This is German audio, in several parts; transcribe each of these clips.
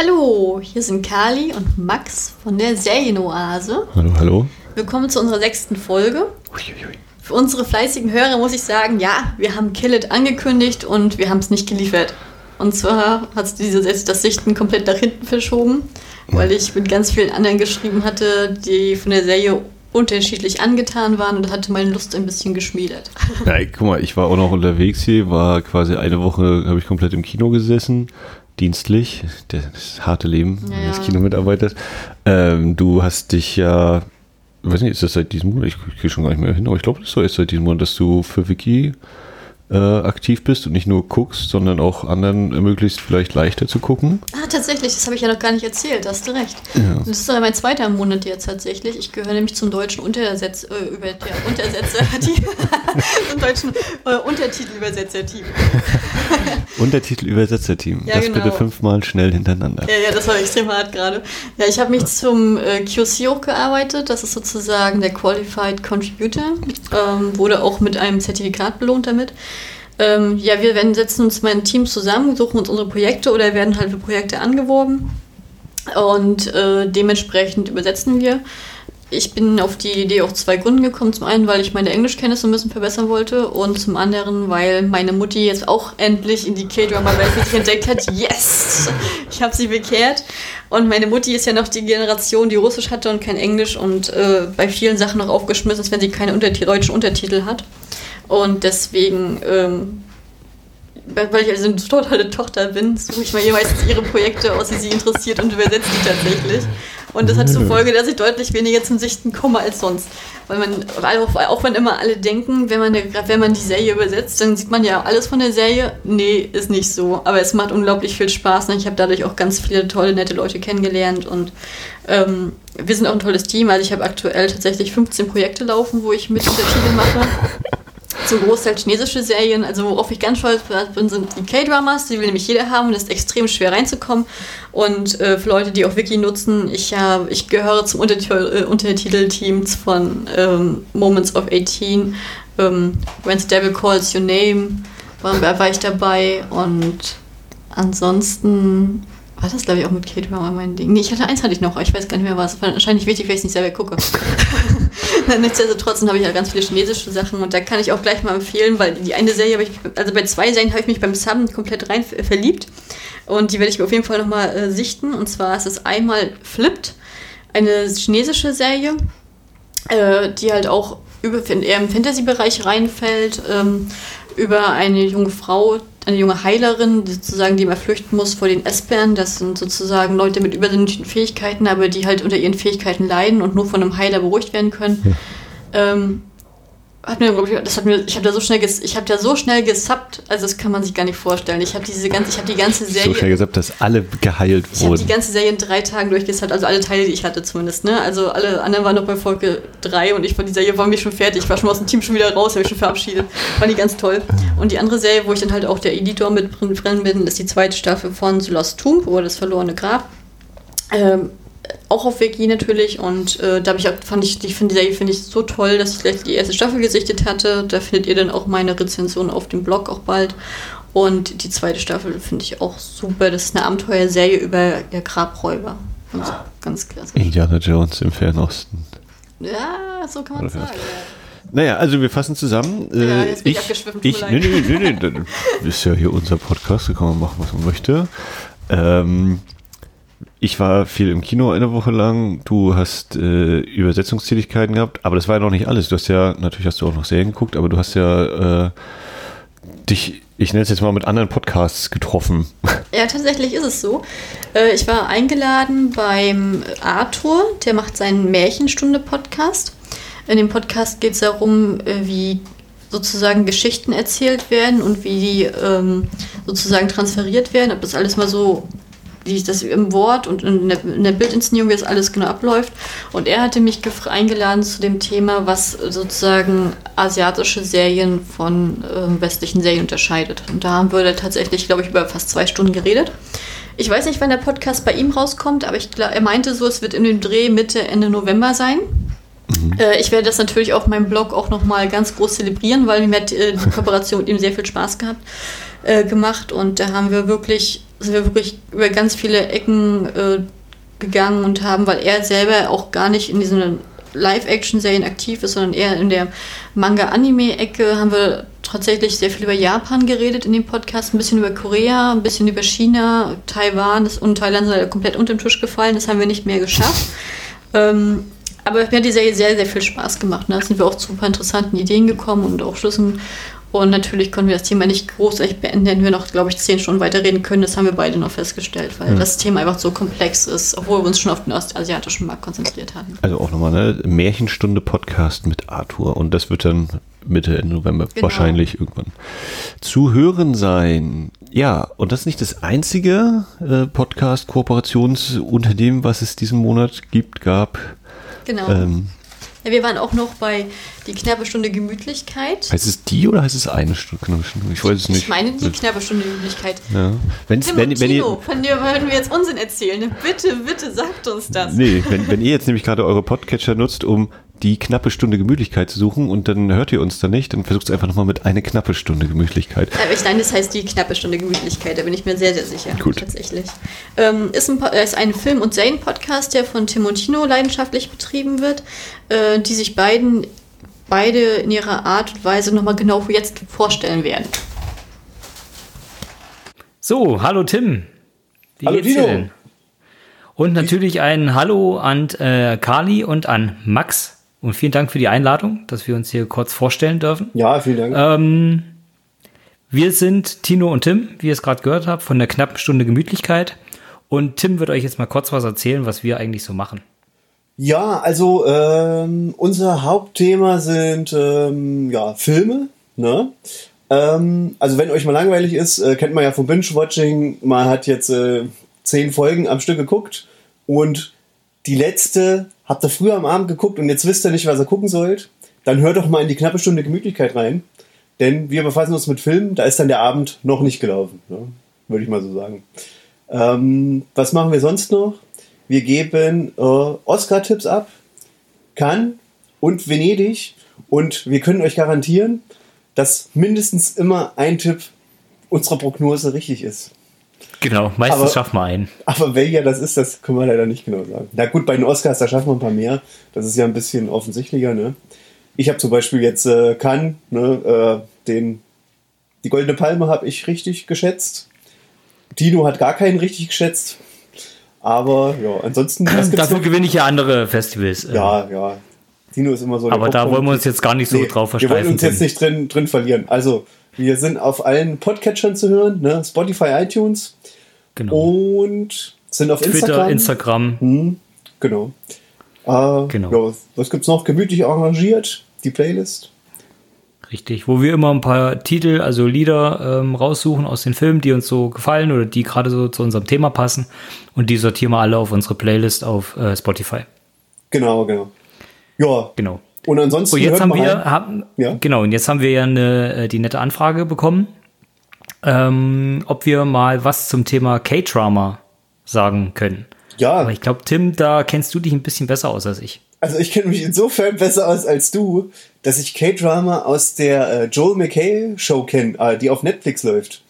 Hallo, hier sind Kali und Max von der Serienoase. Hallo, hallo. Willkommen zu unserer sechsten Folge. Uiuiui. Für unsere fleißigen Hörer muss ich sagen, ja, wir haben Kill It angekündigt und wir haben es nicht geliefert. Und zwar hat es diese, das Sichten komplett nach hinten verschoben, weil ich mit ganz vielen anderen geschrieben hatte, die von der Serie unterschiedlich angetan waren und hatte meine Lust ein bisschen geschmiedet. Ja, ey, guck mal, ich war auch noch unterwegs hier, war quasi eine Woche, habe ich komplett im Kino gesessen, dienstlich, das, harte Leben Ja, eines ja. Kinomitarbeiters. Ähm, du hast dich ja, ich weiß nicht, ist das seit diesem Monat? Ich, gehe schon gar nicht mehr hin, aber ich glaube, das ist seit diesem Monat, dass du für Wiki äh, aktiv bist und nicht nur guckst, sondern auch anderen ermöglicht, vielleicht leichter zu gucken. Ah, tatsächlich, das habe ich ja noch gar nicht erzählt, da hast du recht. Ja. Das ist aber mein zweiter Monat jetzt tatsächlich. Ich gehöre nämlich zum deutschen Untersetz äh, über, ja, Untersetzer-Team. zum deutschen äh, Untertitelübersetzer-Team. Untertitel-Übersetzer-Team. Ja, das genau. bitte fünfmal schnell hintereinander. Ja, ja, das war extrem hart gerade. Ja, ich habe mich zum äh, QC hochgearbeitet. Das ist sozusagen der Qualified Contributor. Ähm, wurde auch mit einem Zertifikat belohnt damit. Ähm, ja, wir werden setzen uns mein Team zusammen, suchen uns unsere Projekte oder werden halt für Projekte angeworben. Und äh, dementsprechend übersetzen wir. Ich bin auf die Idee aus zwei Gründen gekommen. Zum einen, weil ich meine Englischkenntnisse ein bisschen verbessern wollte und zum anderen, weil meine Mutti jetzt auch endlich in die K-Drama-Welt entdeckt hat. Yes! Ich habe sie bekehrt. Und meine Mutti ist ja noch die Generation, die Russisch hatte und kein Englisch und äh, bei vielen Sachen noch aufgeschmissen ist, wenn sie keine Unterti deutschen Untertitel hat. Und deswegen ähm, weil ich also eine totale Tochter bin, suche ich mir meistens ihre Projekte aus, die sie interessiert und übersetze die tatsächlich. Und das hat zur Folge, dass ich deutlich weniger zum Sichten komme als sonst. Weil man, auch, auch wenn immer alle denken, wenn man, wenn man die Serie übersetzt, dann sieht man ja alles von der Serie. Nee, ist nicht so. Aber es macht unglaublich viel Spaß. Ne? Ich habe dadurch auch ganz viele tolle, nette Leute kennengelernt und ähm, wir sind auch ein tolles Team. Also ich habe aktuell tatsächlich 15 Projekte laufen, wo ich mit Untertitel mache zum Großteil chinesische Serien. Also worauf ich ganz stolz bin, sind die K-Dramas. Die will nämlich jeder haben und ist extrem schwer reinzukommen. Und äh, für Leute, die auch Wiki nutzen, ich, hab, ich gehöre zum Untertitel, äh, Untertitelteam von ähm, Moments of 18, ähm, When the Devil Calls Your Name, war, war ich dabei. Und ansonsten war das, glaube ich, auch mit K-Drama mein Ding. Nee, ich hatte eins hatte ich noch, ich weiß gar nicht mehr was. War wahrscheinlich wichtig, weil ich es nicht selber gucke. Nichtsdestotrotz habe ich ja ganz viele chinesische Sachen und da kann ich auch gleich mal empfehlen, weil die eine Serie habe ich, also bei zwei Serien habe ich mich beim Subben komplett rein ver- verliebt und die werde ich mir auf jeden Fall nochmal äh, sichten und zwar ist es einmal Flipped, eine chinesische Serie, äh, die halt auch über, eher im Fantasy-Bereich reinfällt, ähm, über eine junge Frau, eine junge Heilerin, die sozusagen, die mal flüchten muss vor den Espern. Das sind sozusagen Leute mit übersinnlichen Fähigkeiten, aber die halt unter ihren Fähigkeiten leiden und nur von einem Heiler beruhigt werden können. Ähm, hat mir, ich, das hat mir, ich habe da so schnell, ges, ich habe da so schnell gesubbt, also das kann man sich gar nicht vorstellen. Ich habe diese ganze, ich habe die ganze Serie So schnell gesagt, dass alle geheilt ich habe die wurden. ganze Serie in drei Tagen durchgesagt, also alle Teile, die ich hatte zumindest. Ne? Also alle anderen waren noch bei Folge 3 und ich von die Serie war mir schon fertig. Ich war schon aus dem Team schon wieder raus, habe ich schon verabschiedet. Fand die ganz toll. Und die andere Serie, wo ich dann halt auch der Editor mit drin bin, ist die zweite Staffel von The Lost Tomb oder das verlorene Grab. Ähm, auch auf Wiki natürlich und äh, da habe ich auch, fand ich, ich finde die Serie finde ich so toll, dass ich gleich die erste Staffel gesichtet hatte. Da findet ihr dann auch meine Rezension auf dem Blog auch bald. Und die zweite Staffel finde ich auch super. Das ist eine Abenteuerserie über ja, Grabräuber. Und so, ganz klasse. Indiana Jones im Fernosten. Ja, so kann man Oder sagen. Naja, also wir fassen zusammen. Ja, Äh, jetzt bin ich ich, tut ich, nee, leid. nee, nee, nee, das ist ja hier unser Podcast, da kann man machen, was man möchte. Ähm, ich war viel im Kino eine Woche lang. Du hast äh, Übersetzungstätigkeiten gehabt, aber das war ja noch nicht alles. Du hast ja, natürlich hast du auch noch Serien geguckt, aber du hast ja äh, dich, ich nenne es jetzt mal mit anderen Podcasts getroffen. Ja, tatsächlich ist es so. Äh, Ich war eingeladen beim Arthur, der macht seinen Märchenstunde-Podcast. In dem Podcast geht es darum, äh, wie sozusagen Geschichten erzählt werden und wie die ähm, sozusagen transferiert werden. Ob das alles mal so, wie das im Wort und in der, in der Bildinszenierung, wie das alles genau abläuft. Und er hatte mich eingeladen zu dem Thema, was sozusagen asiatische Serien von ähm, westlichen Serien unterscheidet. Und da haben wir tatsächlich, glaube ich, über fast zwei Stunden geredet. Ich weiß nicht, wann der Podcast bei ihm rauskommt, aber ich, er meinte so, es wird in dem Dreh Mitte, Ende November sein. Äh, ich werde das natürlich auf meinem Blog auch nochmal ganz groß zelebrieren, weil mir hat äh, die Kooperation mit ihm sehr viel Spaß gehabt, äh, gemacht. Und da haben wir wirklich sind wir wirklich über ganz viele Ecken äh, gegangen und haben, weil er selber auch gar nicht in diesen Live-Action-Serien aktiv ist, sondern eher in der Manga-Anime-Ecke, haben wir tatsächlich sehr viel über Japan geredet in dem Podcast, ein bisschen über Korea, ein bisschen über China, Taiwan und Thailand sind komplett unter den Tisch gefallen, das haben wir nicht mehr geschafft. ähm, aber mir hat die Serie sehr, sehr viel Spaß gemacht. Ne? Da sind wir auch zu super interessanten Ideen gekommen und auch Schlüssen. Und natürlich konnten wir das Thema nicht großartig beenden, hätten wir noch, glaube ich, zehn Stunden weiterreden können. Das haben wir beide noch festgestellt, weil mhm. das Thema einfach so komplex ist, obwohl wir uns schon auf den ostasiatischen Markt konzentriert hatten. Also auch nochmal eine Märchenstunde Podcast mit Arthur. Und das wird dann Mitte, Ende November genau. wahrscheinlich irgendwann zu hören sein. Ja, und das ist nicht das einzige äh, Podcast-Kooperationsunternehmen, was es diesen Monat gibt, gab. Genau. Ähm, ja, wir waren auch noch bei die knappe Stunde Gemütlichkeit. Heißt es die oder heißt es eine Stunde? Ich weiß es nicht. Ich meine die knappe Stunde Gemütlichkeit. Ja. Wenn's, Tim wenn, und wenn Tino, ihr, von dir würden wir jetzt Unsinn erzählen. Bitte, bitte sagt uns das. Nee, wenn, wenn ihr jetzt nämlich gerade eure Podcatcher nutzt, um die knappe Stunde Gemütlichkeit zu suchen und dann hört ihr uns da nicht, dann versucht es einfach nochmal mit eine knappe Stunde Gemütlichkeit. Aber ich meine, das heißt die knappe Stunde Gemütlichkeit, da bin ich mir sehr, sehr sicher. Gut. Tatsächlich. Ähm, ist, ein, ist ein Film- und Serien-Podcast, der von Tim und Tino leidenschaftlich betrieben wird, äh, die sich beiden beide in ihrer Art und Weise nochmal genau jetzt vorstellen werden. So, hallo Tim. Wie hallo geht's dir denn? Und natürlich ein Hallo an äh, Kali und an Max. Und vielen Dank für die Einladung, dass wir uns hier kurz vorstellen dürfen. Ja, vielen Dank. Ähm, wir sind Tino und Tim, wie ihr es gerade gehört habt, von der knappen Stunde Gemütlichkeit. Und Tim wird euch jetzt mal kurz was erzählen, was wir eigentlich so machen. Ja, also ähm, unser Hauptthema sind ähm, ja Filme. Ne? Ähm, also wenn euch mal langweilig ist, äh, kennt man ja vom Binge-Watching. Man hat jetzt äh, zehn Folgen am Stück geguckt und die letzte habt ihr früher am Abend geguckt und jetzt wisst ihr nicht, was ihr gucken sollt, dann hört doch mal in die knappe Stunde Gemütlichkeit rein. Denn wir befassen uns mit Filmen, da ist dann der Abend noch nicht gelaufen, ne? würde ich mal so sagen. Ähm, was machen wir sonst noch? Wir geben äh, Oscar-Tipps ab, Cannes und Venedig und wir können euch garantieren, dass mindestens immer ein Tipp unserer Prognose richtig ist. Genau, meistens aber, schaffen wir einen. Aber welcher das ist, das können wir leider nicht genau sagen. Na gut, bei den Oscars, da schaffen wir ein paar mehr. Das ist ja ein bisschen offensichtlicher. Ne? Ich habe zum Beispiel jetzt äh, Cannes, ne, äh, den, die Goldene Palme habe ich richtig geschätzt. Dino hat gar keinen richtig geschätzt. Aber ja, ansonsten. Dafür noch? gewinne ich ja andere Festivals. Ja, ja. Dino ist immer so. Aber da wollen wir uns jetzt gar nicht so nee, drauf versteifen. Wir wollen uns jetzt nicht drin, drin verlieren. Also, wir sind auf allen Podcatchern zu hören, ne? Spotify, iTunes. Genau. Und sind auf Twitter, Instagram. Instagram. Hm, genau. Äh, genau. Ja, was gibt's noch? Gemütlich arrangiert, die Playlist. Richtig, wo wir immer ein paar Titel, also Lieder ähm, raussuchen aus den Filmen, die uns so gefallen oder die gerade so zu unserem Thema passen. Und die sortieren wir alle auf unsere Playlist auf äh, Spotify. Genau, genau. Ja. Genau. Und ansonsten. Und jetzt haben wir, haben, ja? genau, und jetzt haben wir ja eine, äh, die nette Anfrage bekommen ähm, ob wir mal was zum Thema K-Drama sagen können. Ja. Aber ich glaube, Tim, da kennst du dich ein bisschen besser aus als ich. Also ich kenne mich insofern besser aus als du, dass ich K-Drama aus der äh, Joel McHale Show kenne, äh, die auf Netflix läuft.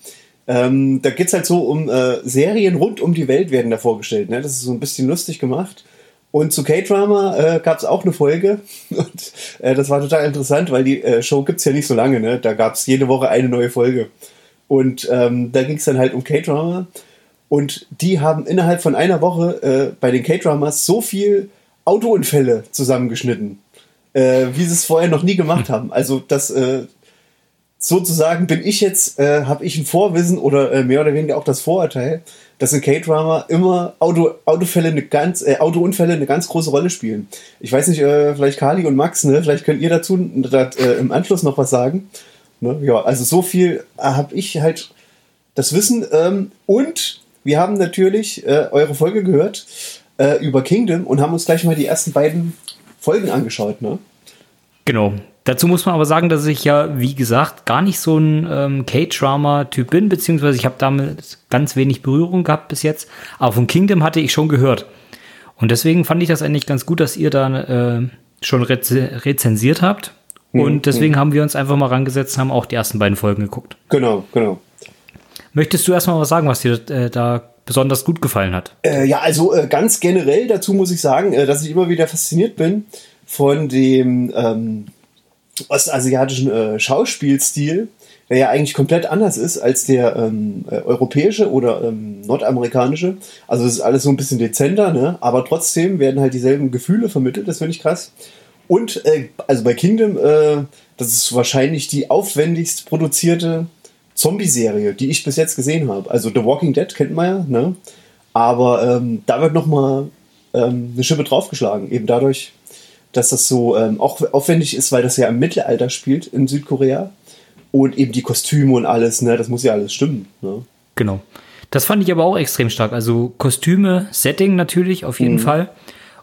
Ähm, da es halt so um äh, Serien rund um die Welt werden da vorgestellt. Ne? Das ist so ein bisschen lustig gemacht. Und zu K-Drama äh, gab es auch eine Folge. Und äh, das war total interessant, weil die äh, Show gibt's ja nicht so lange. Ne? Da gab es jede Woche eine neue Folge. Und ähm, da ging es dann halt um K-Drama. Und die haben innerhalb von einer Woche äh, bei den K-Dramas so viel Autounfälle zusammengeschnitten, äh, wie sie es vorher noch nie gemacht haben. Also das äh, sozusagen bin ich jetzt, äh, habe ich ein Vorwissen oder äh, mehr oder weniger auch das Vorurteil, dass in K-Drama immer Auto, Autofälle eine ganz, äh, Autounfälle eine ganz große Rolle spielen. Ich weiß nicht, äh, vielleicht Kali und Max, ne, vielleicht könnt ihr dazu dat, äh, im Anschluss noch was sagen. Ne? Ja, also so viel äh, habe ich halt das Wissen. Ähm, und wir haben natürlich äh, eure Folge gehört äh, über Kingdom und haben uns gleich mal die ersten beiden Folgen angeschaut. Ne? Genau. Dazu muss man aber sagen, dass ich ja, wie gesagt, gar nicht so ein ähm, K-Drama-Typ bin, beziehungsweise ich habe damit ganz wenig Berührung gehabt bis jetzt. Aber von Kingdom hatte ich schon gehört. Und deswegen fand ich das eigentlich ganz gut, dass ihr da äh, schon rez rezensiert habt. Und hm, deswegen haben wir uns einfach mal rangesetzt und haben auch die ersten beiden Folgen geguckt. Genau, genau. Möchtest du erstmal was sagen, was dir äh, da besonders gut gefallen hat? Äh, ja, also äh, ganz generell dazu muss ich sagen, äh, dass ich immer wieder fasziniert bin von dem ähm, ostasiatischen äh, Schauspielstil, der ja eigentlich komplett anders ist als der ähm, äh, europäische oder ähm, nordamerikanische. Also es ist alles so ein bisschen dezenter, ne? aber trotzdem werden halt dieselben Gefühle vermittelt, das finde ich krass. Und äh, also bei Kingdom, äh, das ist wahrscheinlich die aufwendigst produzierte Zombie-Serie, die ich bis jetzt gesehen habe. Also The Walking Dead kennt man ja, ne? aber ähm, da wird nochmal ähm, eine Schippe draufgeschlagen, eben dadurch, dass das so ähm, auch aufwendig ist, weil das ja im Mittelalter spielt in Südkorea und eben die Kostüme und alles, ne, das muss ja alles stimmen. Ne? Genau. Das fand ich aber auch extrem stark. Also Kostüme, Setting natürlich auf jeden mhm. Fall.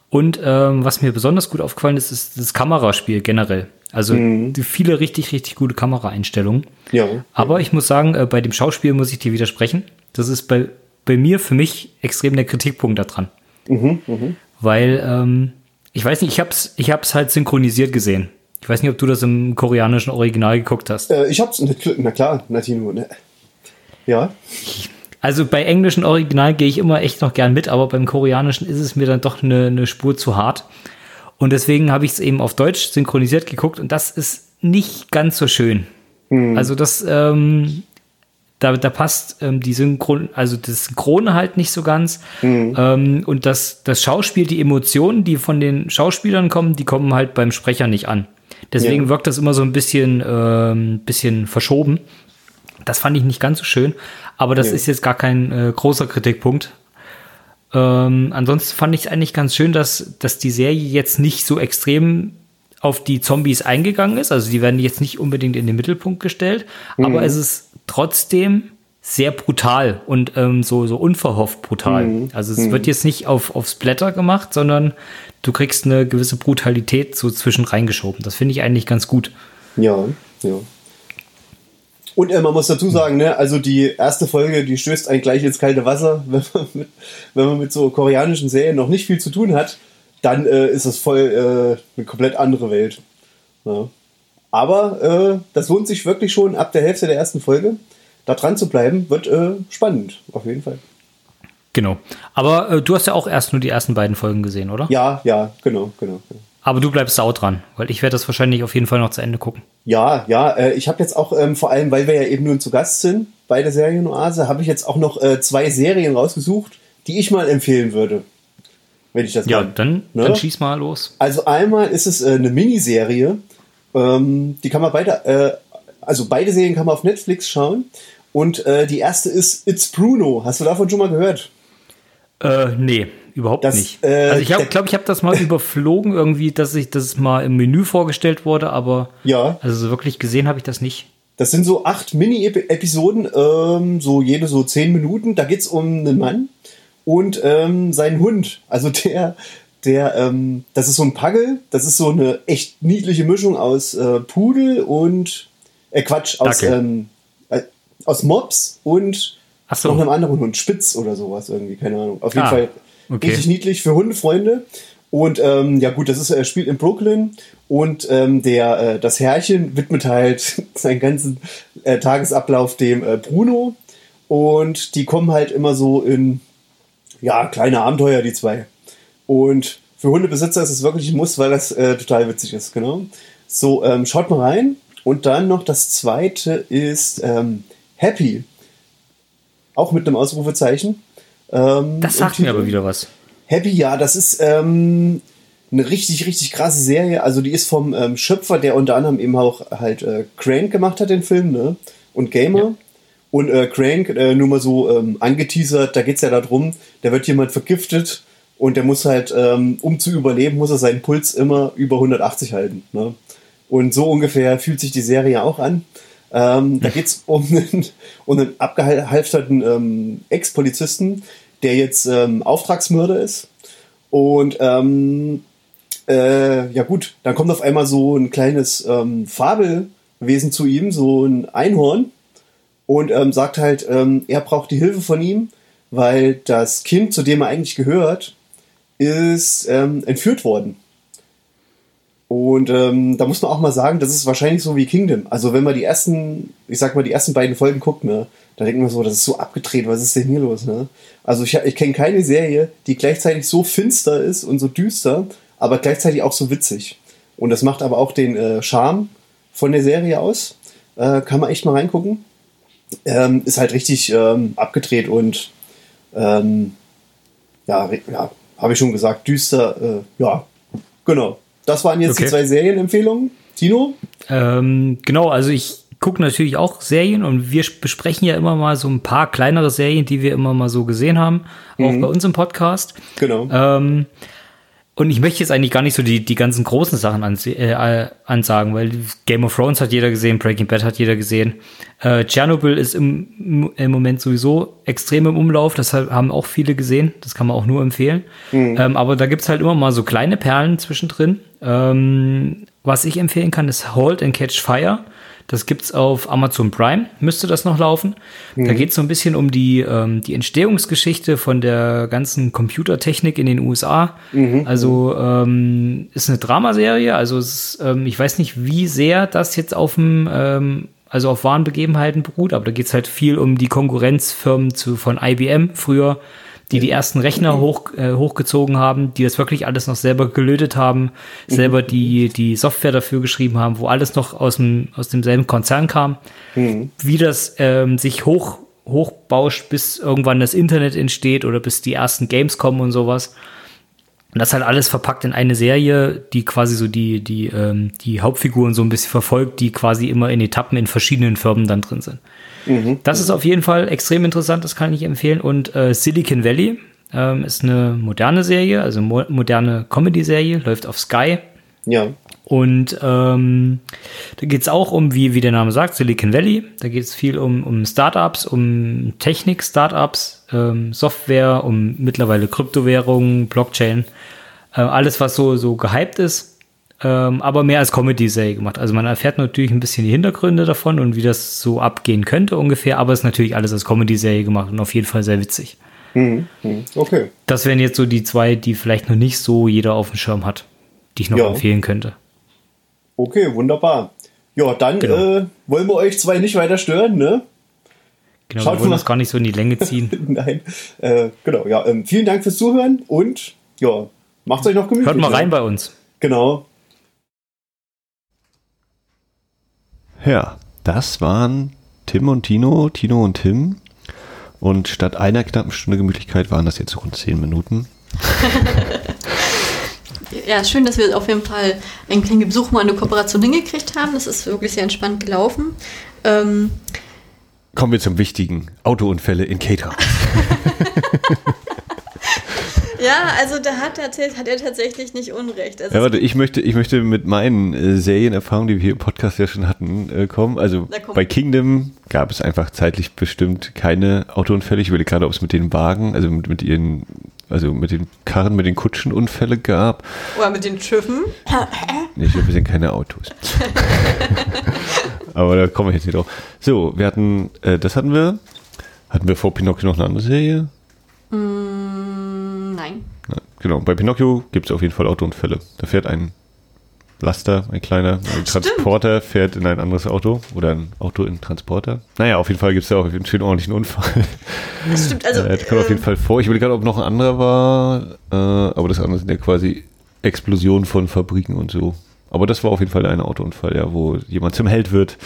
Und ähm, was mir besonders gut aufgefallen ist, ist das Kameraspiel generell. Also mhm. viele richtig, richtig gute Kameraeinstellungen. Ja. Aber ich muss sagen, äh, bei dem Schauspiel muss ich dir widersprechen. Das ist bei, bei mir für mich extrem der Kritikpunkt daran. Mhm, mh. Weil, ähm, ich weiß nicht, ich hab's, ich hab's halt synchronisiert gesehen. Ich weiß nicht, ob du das im koreanischen Original geguckt hast. Äh, ich hab's, na klar, Latino, ne? Ja. Also bei englischen Original gehe ich immer echt noch gern mit, aber beim koreanischen ist es mir dann doch eine, eine Spur zu hart. Und deswegen habe ich es eben auf Deutsch synchronisiert geguckt und das ist nicht ganz so schön. Hm. Also das, ähm, da, da passt ähm, die Synchron, also das Synchrone halt nicht so ganz. Mhm. Ähm, und das, das Schauspiel, die Emotionen, die von den Schauspielern kommen, die kommen halt beim Sprecher nicht an. Deswegen ja. wirkt das immer so ein bisschen, ähm, bisschen verschoben. Das fand ich nicht ganz so schön, aber das ja. ist jetzt gar kein äh, großer Kritikpunkt. Ähm, ansonsten fand ich es eigentlich ganz schön, dass, dass die Serie jetzt nicht so extrem auf die Zombies eingegangen ist. Also die werden jetzt nicht unbedingt in den Mittelpunkt gestellt, mhm. aber es ist trotzdem sehr brutal und ähm, so, so unverhofft brutal. Mhm. Also es mhm. wird jetzt nicht auf, aufs Blätter gemacht, sondern du kriegst eine gewisse Brutalität so zwischen reingeschoben. Das finde ich eigentlich ganz gut. Ja, ja. Und äh, man muss dazu sagen, ne, also die erste Folge, die stößt einen gleich ins kalte Wasser, wenn man mit, wenn man mit so koreanischen Serien noch nicht viel zu tun hat, dann äh, ist das voll äh, eine komplett andere Welt. Ja. Aber äh, das lohnt sich wirklich schon ab der Hälfte der ersten Folge. Da dran zu bleiben, wird äh, spannend, auf jeden Fall. Genau. Aber äh, du hast ja auch erst nur die ersten beiden Folgen gesehen, oder? Ja, ja, genau, genau. genau. Aber du bleibst sau dran, weil ich werde das wahrscheinlich auf jeden Fall noch zu Ende gucken. Ja, ja, äh, ich habe jetzt auch, ähm, vor allem, weil wir ja eben nun zu Gast sind bei der Serienoase, habe ich jetzt auch noch zwei Serien rausgesucht, die ich mal empfehlen würde. Wenn ich das Ja, kann. dann, ne? dann schieß mal los. Also einmal ist es äh, eine Miniserie, ähm, die kann man beide, äh, also beide Serien kann man auf Netflix schauen. Und äh, die erste ist It's Bruno. Hast du davon schon mal gehört? Äh, nee, überhaupt das, nicht. Äh, also ich glaube, ich habe das mal überflogen irgendwie, dass ich das mal im Menü vorgestellt wurde, aber ja. also wirklich gesehen habe ich das nicht. Das sind so acht Mini-Episoden, ähm, so jede so zehn Minuten. Da geht es um einen Mann und ähm, seinen Hund. Also der, der, ähm, das ist so ein Pagel. Das ist so eine echt niedliche Mischung aus äh, Pudel und äh, Quatsch aus ähm, äh, aus Mops und so. noch einem anderen Hund, Spitz oder sowas irgendwie, keine Ahnung. Auf jeden ah. Fall Okay. Richtig niedlich für Hundefreunde. Und ähm, ja gut, das ist, er spielt in Brooklyn und ähm, der, äh, das Herrchen widmet halt seinen ganzen äh, Tagesablauf dem äh, Bruno. Und die kommen halt immer so in ja, kleine Abenteuer, die zwei. Und für Hundebesitzer ist es wirklich ein Muss, weil das äh, total witzig ist, genau. So, ähm, schaut mal rein. Und dann noch das zweite ist ähm, Happy. Auch mit einem Ausrufezeichen. Ähm, das sagt mir aber wieder was. Happy, ja, das ist ähm, eine richtig, richtig krasse Serie. Also die ist vom ähm, Schöpfer, der unter anderem eben auch halt äh, Crank gemacht hat, den Film, ne? Und Gamer. Ja. Und äh, Crank, äh, nur mal so ähm, angeteasert, da geht es ja darum, da wird jemand vergiftet und der muss halt, ähm, um zu überleben, muss er seinen Puls immer über 180 halten. Ne? Und so ungefähr fühlt sich die Serie auch an. Ähm, da geht es um einen, um einen abgehalfterten ähm, Ex-Polizisten, der jetzt ähm, Auftragsmörder ist. Und ähm, äh, ja gut, dann kommt auf einmal so ein kleines ähm, Fabelwesen zu ihm, so ein Einhorn, und ähm, sagt halt, ähm, er braucht die Hilfe von ihm, weil das Kind, zu dem er eigentlich gehört, ist ähm, entführt worden. Und ähm, da muss man auch mal sagen, das ist wahrscheinlich so wie Kingdom. Also wenn man die ersten, ich sag mal, die ersten beiden Folgen guckt, ne, da denkt man so, das ist so abgedreht, was ist denn hier los, ne? Also ich, ich kenne keine Serie, die gleichzeitig so finster ist und so düster, aber gleichzeitig auch so witzig. Und das macht aber auch den äh, Charme von der Serie aus. Äh, kann man echt mal reingucken. Ähm, ist halt richtig ähm, abgedreht und ähm, ja, ja habe ich schon gesagt, düster. Äh, ja, genau. Das waren jetzt Okay. die zwei Serienempfehlungen. Tino? Ähm, genau, also ich gucke natürlich auch Serien und wir besprechen ja immer mal so ein paar kleinere Serien, die wir immer mal so gesehen haben, auch bei uns im Podcast. Genau. Und ich möchte jetzt eigentlich gar nicht so die, die ganzen großen Sachen anse äh, ansagen, weil Game of Thrones hat jeder gesehen, Breaking Bad hat jeder gesehen. Äh, Chernobyl ist im, im Moment sowieso extrem im Umlauf, das haben auch viele gesehen, das kann man auch nur empfehlen. Ähm, aber da gibt's halt immer mal so kleine Perlen zwischendrin. Ähm, was ich empfehlen kann, ist Halt and Catch Fire. Das gibt's auf Amazon Prime, müsste das noch laufen. Da geht's so ein bisschen um die, ähm, die Entstehungsgeschichte von der ganzen Computertechnik in den USA. Also ähm, ist eine Dramaserie, also ist, ähm, ich weiß nicht, wie sehr das jetzt auf dem ähm, also auf wahren Begebenheiten beruht, aber da geht's halt viel um die Konkurrenzfirmen zu, von IBM früher, die die ersten Rechner hoch, äh, hochgezogen haben, die das wirklich alles noch selber gelötet haben, selber die, die Software dafür geschrieben haben, wo alles noch aus, dem, aus demselben Konzern kam. Wie das ähm, sich hoch, hochbauscht, bis irgendwann das Internet entsteht oder bis die ersten Games kommen und sowas. Und das halt alles verpackt in eine Serie, die quasi so die, die, ähm, die Hauptfiguren so ein bisschen verfolgt, die quasi immer in Etappen in verschiedenen Firmen dann drin sind. Das ist auf jeden Fall extrem interessant, das kann ich empfehlen. Und äh, Silicon Valley ähm, ist eine moderne Serie, also mo moderne Comedy-Serie, läuft auf Sky. Ja. Und ähm, da geht es auch um, wie, wie der Name sagt, Silicon Valley. Da geht es viel um, um Startups, um Technik-Startups, ähm, Software, um mittlerweile Kryptowährungen, Blockchain. Äh, alles, was so, so gehypt ist. Ähm, aber mehr als Comedy-Serie gemacht. Also man erfährt natürlich ein bisschen die Hintergründe davon und wie das so abgehen könnte ungefähr, aber es ist natürlich alles als Comedy-Serie gemacht und auf jeden Fall sehr witzig. Mhm. Mhm. Okay. Das wären jetzt so die zwei, die vielleicht noch nicht so jeder auf dem Schirm hat, die ich noch Ja. empfehlen könnte. Okay, wunderbar. Ja, dann Genau. äh, wollen wir euch zwei nicht weiter stören, ne? Genau, Schaut wir wollen das gar nicht so in die Länge ziehen. Nein. Äh, genau, ja. Ähm, vielen Dank fürs Zuhören und ja, macht's euch noch gemütlich. Hört mal ne? rein bei uns. Genau. Ja, das waren Tim und Tino, Tino und Tim. Und statt einer knappen Stunde Gemütlichkeit waren das jetzt rund zehn Minuten. Ja, schön, dass wir auf jeden Fall einen kleinen Besuch mal eine Kooperation hingekriegt haben. Das ist wirklich sehr entspannt gelaufen. Ähm, Kommen wir zum Wichtigen. Autounfälle in Cater. ja, also da hat er, hat er tatsächlich nicht Unrecht. Also Ja, warte, ich möchte, ich möchte mit meinen äh, Serienerfahrungen, die wir hier im Podcast ja schon hatten, äh, kommen. Also bei Kingdom gab es einfach zeitlich bestimmt keine Autounfälle. Ich überlege gerade, ob es mit den Wagen, also mit, mit ihren, also mit den Karren, mit den Kutschen Unfälle gab. oder mit den Schiffen. Nee, ich glaube, wir sind keine Autos. Aber da kommen wir jetzt nicht drauf. So, wir hatten, äh, das hatten wir. Hatten wir vor Pinocchio noch eine andere Serie? Mm, nein. Ja, genau, bei Pinocchio gibt es auf jeden Fall Autounfälle. Da fährt ein Laster, ein kleiner ein Transporter, fährt in ein anderes Auto oder ein Auto in einen Transporter. Naja, auf jeden Fall gibt es da auch einen schönen ordentlichen Unfall. Das stimmt. Also, äh, das kommt auf jeden äh, Fall vor. Ich überlege gerade, ob noch ein anderer war, äh, aber das andere sind ja quasi Explosionen von Fabriken und so. Aber das war auf jeden Fall eine Autounfall, ja, wo jemand zum Held wird,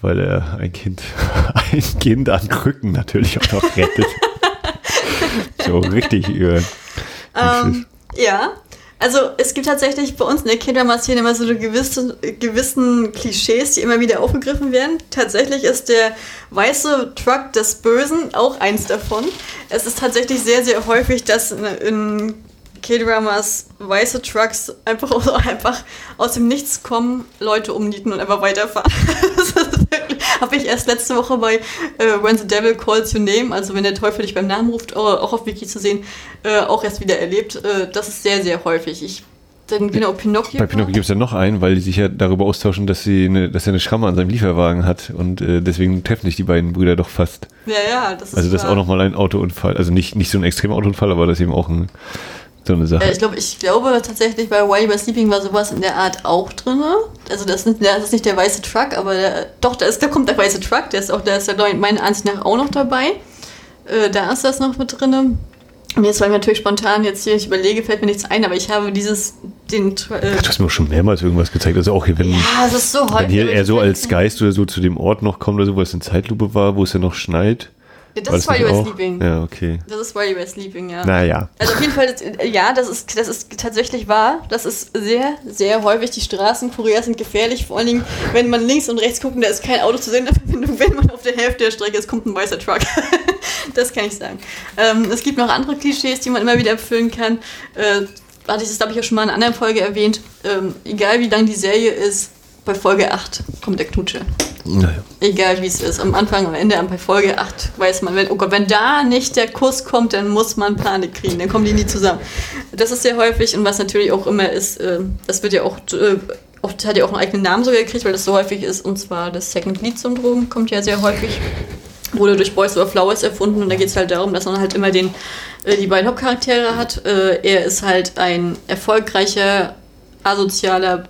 weil er ein Kind, ein Kind an Krücken natürlich auch noch rettet. so richtig über. Ähm, ja, also es gibt tatsächlich bei uns in der Kinderszene immer so eine gewisse, gewissen Klischees, die immer wieder aufgegriffen werden. Tatsächlich ist der weiße Truck des Bösen auch eins davon. Es ist tatsächlich sehr, sehr häufig, dass in, K-Dramas weiße Trucks einfach, aus- einfach aus dem Nichts kommen, Leute umnieten und einfach weiterfahren. Habe ich erst letzte Woche bei äh, When the Devil Calls Your Name, also wenn der Teufel dich beim Namen ruft, auch auf Wiki zu sehen, äh, auch erst wieder erlebt. Äh, das ist sehr, sehr häufig. Ich, dann genau Pinocchio. Bei Pinocchio gibt es ja noch einen, weil die sich ja darüber austauschen, dass, sie eine, dass er eine Schramme an seinem Lieferwagen hat und äh, deswegen treffen sich die beiden Brüder doch fast. Ja, ja, das ist Also das ist auch nochmal ein Autounfall. Also nicht, nicht so ein extremer Autounfall, aber das ist eben auch ein, so eine Sache. Äh, ich, glaub, ich glaube tatsächlich, bei While You Were Sleeping war sowas in der Art auch drin. Also das ist, das ist nicht der weiße Truck, aber der, doch, da, ist, da kommt der weiße Truck, der ist auch, der ist ja meiner Ansicht nach auch noch dabei. Äh, da ist das noch mit drin. Und jetzt, weil mir natürlich spontan jetzt hier, ich überlege, fällt mir nichts ein, aber ich habe dieses, den, äh, Du hast mir auch schon mehrmals irgendwas gezeigt. Also auch hier, wenn, ja, das ist so häufig. wenn hier er so als. Geist oder so zu dem Ort noch kommt oder so, wo es in Zeitlupe war, wo es ja noch schneit. Ja, das ist While You Were? Sleeping. Ja, okay. Das ist While You Were Sleeping, ja. Naja. Also auf jeden Fall, ja, das ist, das ist tatsächlich wahr. Das ist sehr, sehr häufig. Die Straßen Koreas sind gefährlich. Vor allen Dingen, wenn man links und rechts guckt, da ist kein Auto zu sehen. Wenn man auf der Hälfte der Strecke ist, kommt ein weißer Truck. das kann ich sagen. Ähm, es gibt noch andere Klischees, die man immer wieder erfüllen kann. Äh, hatte ich das, glaube ich, auch schon mal in einer anderen Folge erwähnt. Ähm, egal wie lang die Serie ist, bei Folge 8 kommt der Knutsche. Naja. Egal wie es ist. Am Anfang, am Ende, bei Folge 8 weiß man, wenn, oh Gott, wenn da nicht der Kuss kommt, dann muss man Panik kriegen. Dann kommen die nie zusammen. Das ist sehr häufig und was natürlich auch immer ist, äh, das wird ja auch, äh, oft hat ja auch einen eigenen Namen sogar gekriegt, weil das so häufig ist, und zwar das Second Lead Syndrom kommt ja sehr häufig. Wurde durch Boys Over Flowers erfunden und da geht es halt darum, dass man halt immer den, äh, die beiden Hauptcharaktere hat. Äh, er ist halt ein erfolgreicher, asozialer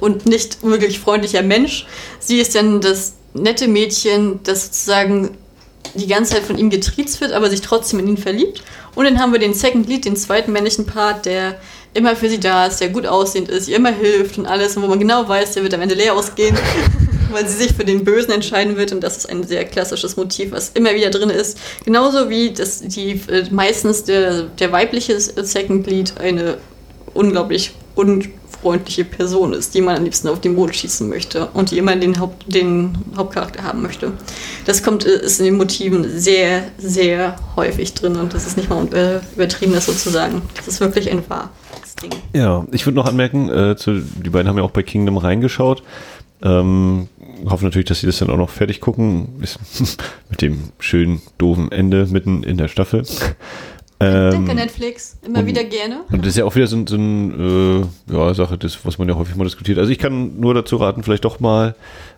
und nicht wirklich freundlicher Mensch. Sie ist dann das nette Mädchen, das sozusagen die ganze Zeit von ihm getriezt wird, aber sich trotzdem in ihn verliebt. Und dann haben wir den Second Lead, den zweiten männlichen Part, der immer für sie da ist, der gut aussehend ist, ihr immer hilft und alles, und wo man genau weiß, der wird am Ende leer ausgehen, weil sie sich für den Bösen entscheiden wird. Und das ist ein sehr klassisches Motiv, was immer wieder drin ist. Genauso wie das, die äh, meistens der, der weibliche Second Lead eine unglaublich unfreundliche Person ist, die man am liebsten auf den Mond schießen möchte und die immer den, Haupt, den Hauptcharakter haben möchte. Das kommt, äh, ist in den Motiven sehr, sehr häufig drin und das ist nicht mal äh, übertrieben, das so zu sagen. Das ist wirklich ein wahres Ding. Ja, ich würde noch anmerken, äh, zu, die beiden haben ja auch bei Kingdom reingeschaut. Ähm, hoffe natürlich, dass sie das dann auch noch fertig gucken. Mit dem schönen, doofen Ende mitten in der Staffel. Danke, Ähm, Netflix. Immer und- wieder gerne. und das ist ja auch wieder so, so eine äh, ja, Sache, das, was man ja häufig mal diskutiert. Also ich kann nur dazu raten, vielleicht doch mal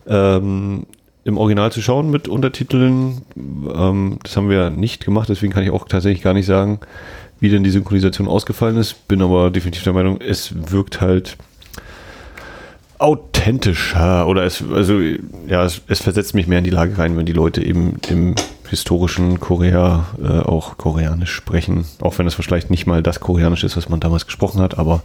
ähm, im Original zu schauen mit Untertiteln. Ähm, das haben wir nicht gemacht, deswegen kann ich auch tatsächlich gar nicht sagen, wie denn die Synchronisation ausgefallen ist. Bin aber definitiv der Meinung, es wirkt halt authentischer oder es, also ja, es, es versetzt mich mehr in die Lage rein, wenn die Leute eben im historischen Korea äh, auch koreanisch sprechen, auch wenn es vielleicht nicht mal das Koreanisch ist, was man damals gesprochen hat, aber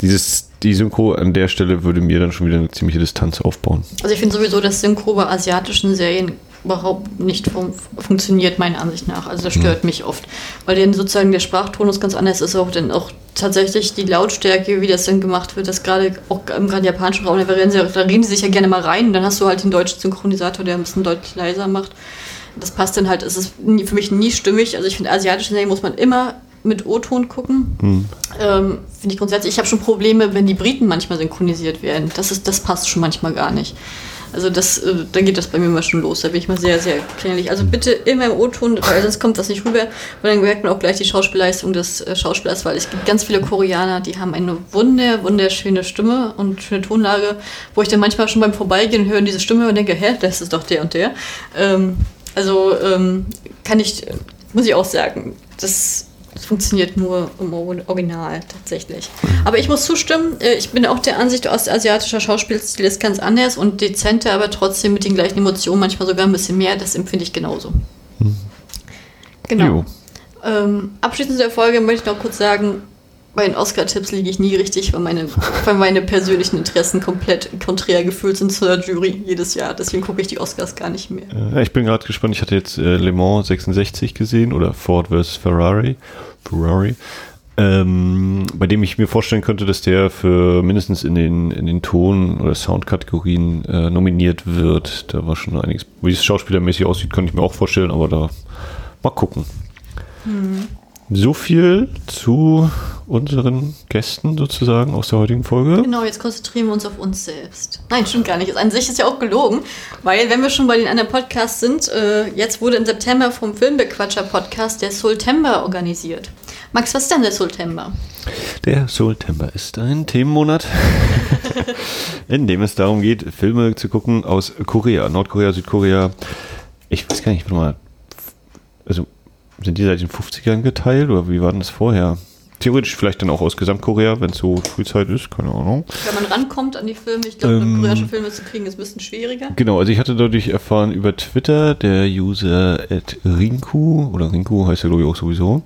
dieses, die Synchro an der Stelle würde mir dann schon wieder eine ziemliche Distanz aufbauen. Also ich finde sowieso, dass Synchro bei asiatischen Serien überhaupt nicht fun funktioniert, meiner Ansicht nach. Also das stört mich oft. Weil dann sozusagen der Sprachtonus ganz anders ist, auch dann auch tatsächlich die Lautstärke, wie das dann gemacht wird, das gerade auch im gerade japanischen Raum, da reden, sie, da reden sie sich ja gerne mal rein und dann hast du halt den deutschen Synchronisator, der ein bisschen deutlich leiser macht. Das passt dann halt, es ist für mich nie stimmig. Also ich finde, asiatische Serien muss man immer mit O-Ton gucken. Ähm, finde ich grundsätzlich. Ich habe schon Probleme, wenn die Briten manchmal synchronisiert werden. Das, ist, das passt schon manchmal gar nicht. Also das, äh, da geht das bei mir mal schon los. Da bin ich mal sehr, sehr kleinlich. Also bitte immer im O-Ton, weil sonst kommt das nicht rüber. Weil dann merkt man auch gleich die Schauspielleistung des äh, Schauspielers, weil es gibt ganz viele Koreaner, die haben eine wunder, wunderschöne Stimme und schöne Tonlage, wo ich dann manchmal schon beim Vorbeigehen höre diese Stimme und denke, hä, das ist doch der und der. Ähm, also ähm, kann ich, muss ich auch sagen, das funktioniert nur im Original tatsächlich. Aber ich muss zustimmen, äh, ich bin auch der Ansicht, ostasiatischer Schauspielstil ist ganz anders und dezenter, aber trotzdem mit den gleichen Emotionen, manchmal sogar ein bisschen mehr. Das empfinde ich genauso. Genau. Jo. Ähm, abschließend zu der Folge möchte ich noch kurz sagen, bei den Oscar-Tipps liege ich nie richtig, weil meine, weil meine persönlichen Interessen komplett konträr gefühlt sind zur Jury jedes Jahr. Deswegen gucke ich die Oscars gar nicht mehr. Äh, ich bin gerade gespannt, ich hatte jetzt äh, Le Mans 66 gesehen oder Ford vs. Ferrari. Ferrari. Ähm, bei dem ich mir vorstellen könnte, dass der für mindestens in den, in den Ton- oder Soundkategorien äh, nominiert wird. Da war schon einiges. Wie es schauspielermäßig aussieht, könnte ich mir auch vorstellen, aber da mal gucken. So viel zu unseren Gästen sozusagen aus der heutigen Folge. Genau, jetzt konzentrieren wir uns auf uns selbst. Nein, stimmt gar nicht. An sich ist ja auch gelogen, weil wenn wir schon bei den anderen Podcasts sind, äh, jetzt wurde im September vom Filmbequatscher Podcast der Soultember organisiert. Max, was ist denn der Soultember? Der September ist ein Themenmonat, in dem es darum geht, Filme zu gucken aus Korea, Nordkorea, Südkorea. Ich weiß gar nicht, warte mal. Also sind die seit den 50ern geteilt oder wie war denn das vorher? theoretisch vielleicht dann auch aus Gesamtkorea, wenn es so Frühzeit ist, keine Ahnung. Wenn man rankommt an die Filme, ich glaube, Ähm, koreanische Filme zu kriegen ist ein bisschen schwieriger. Genau, also ich hatte dadurch erfahren über Twitter, der User at Rinku, oder Rinku heißt er glaube ich auch sowieso,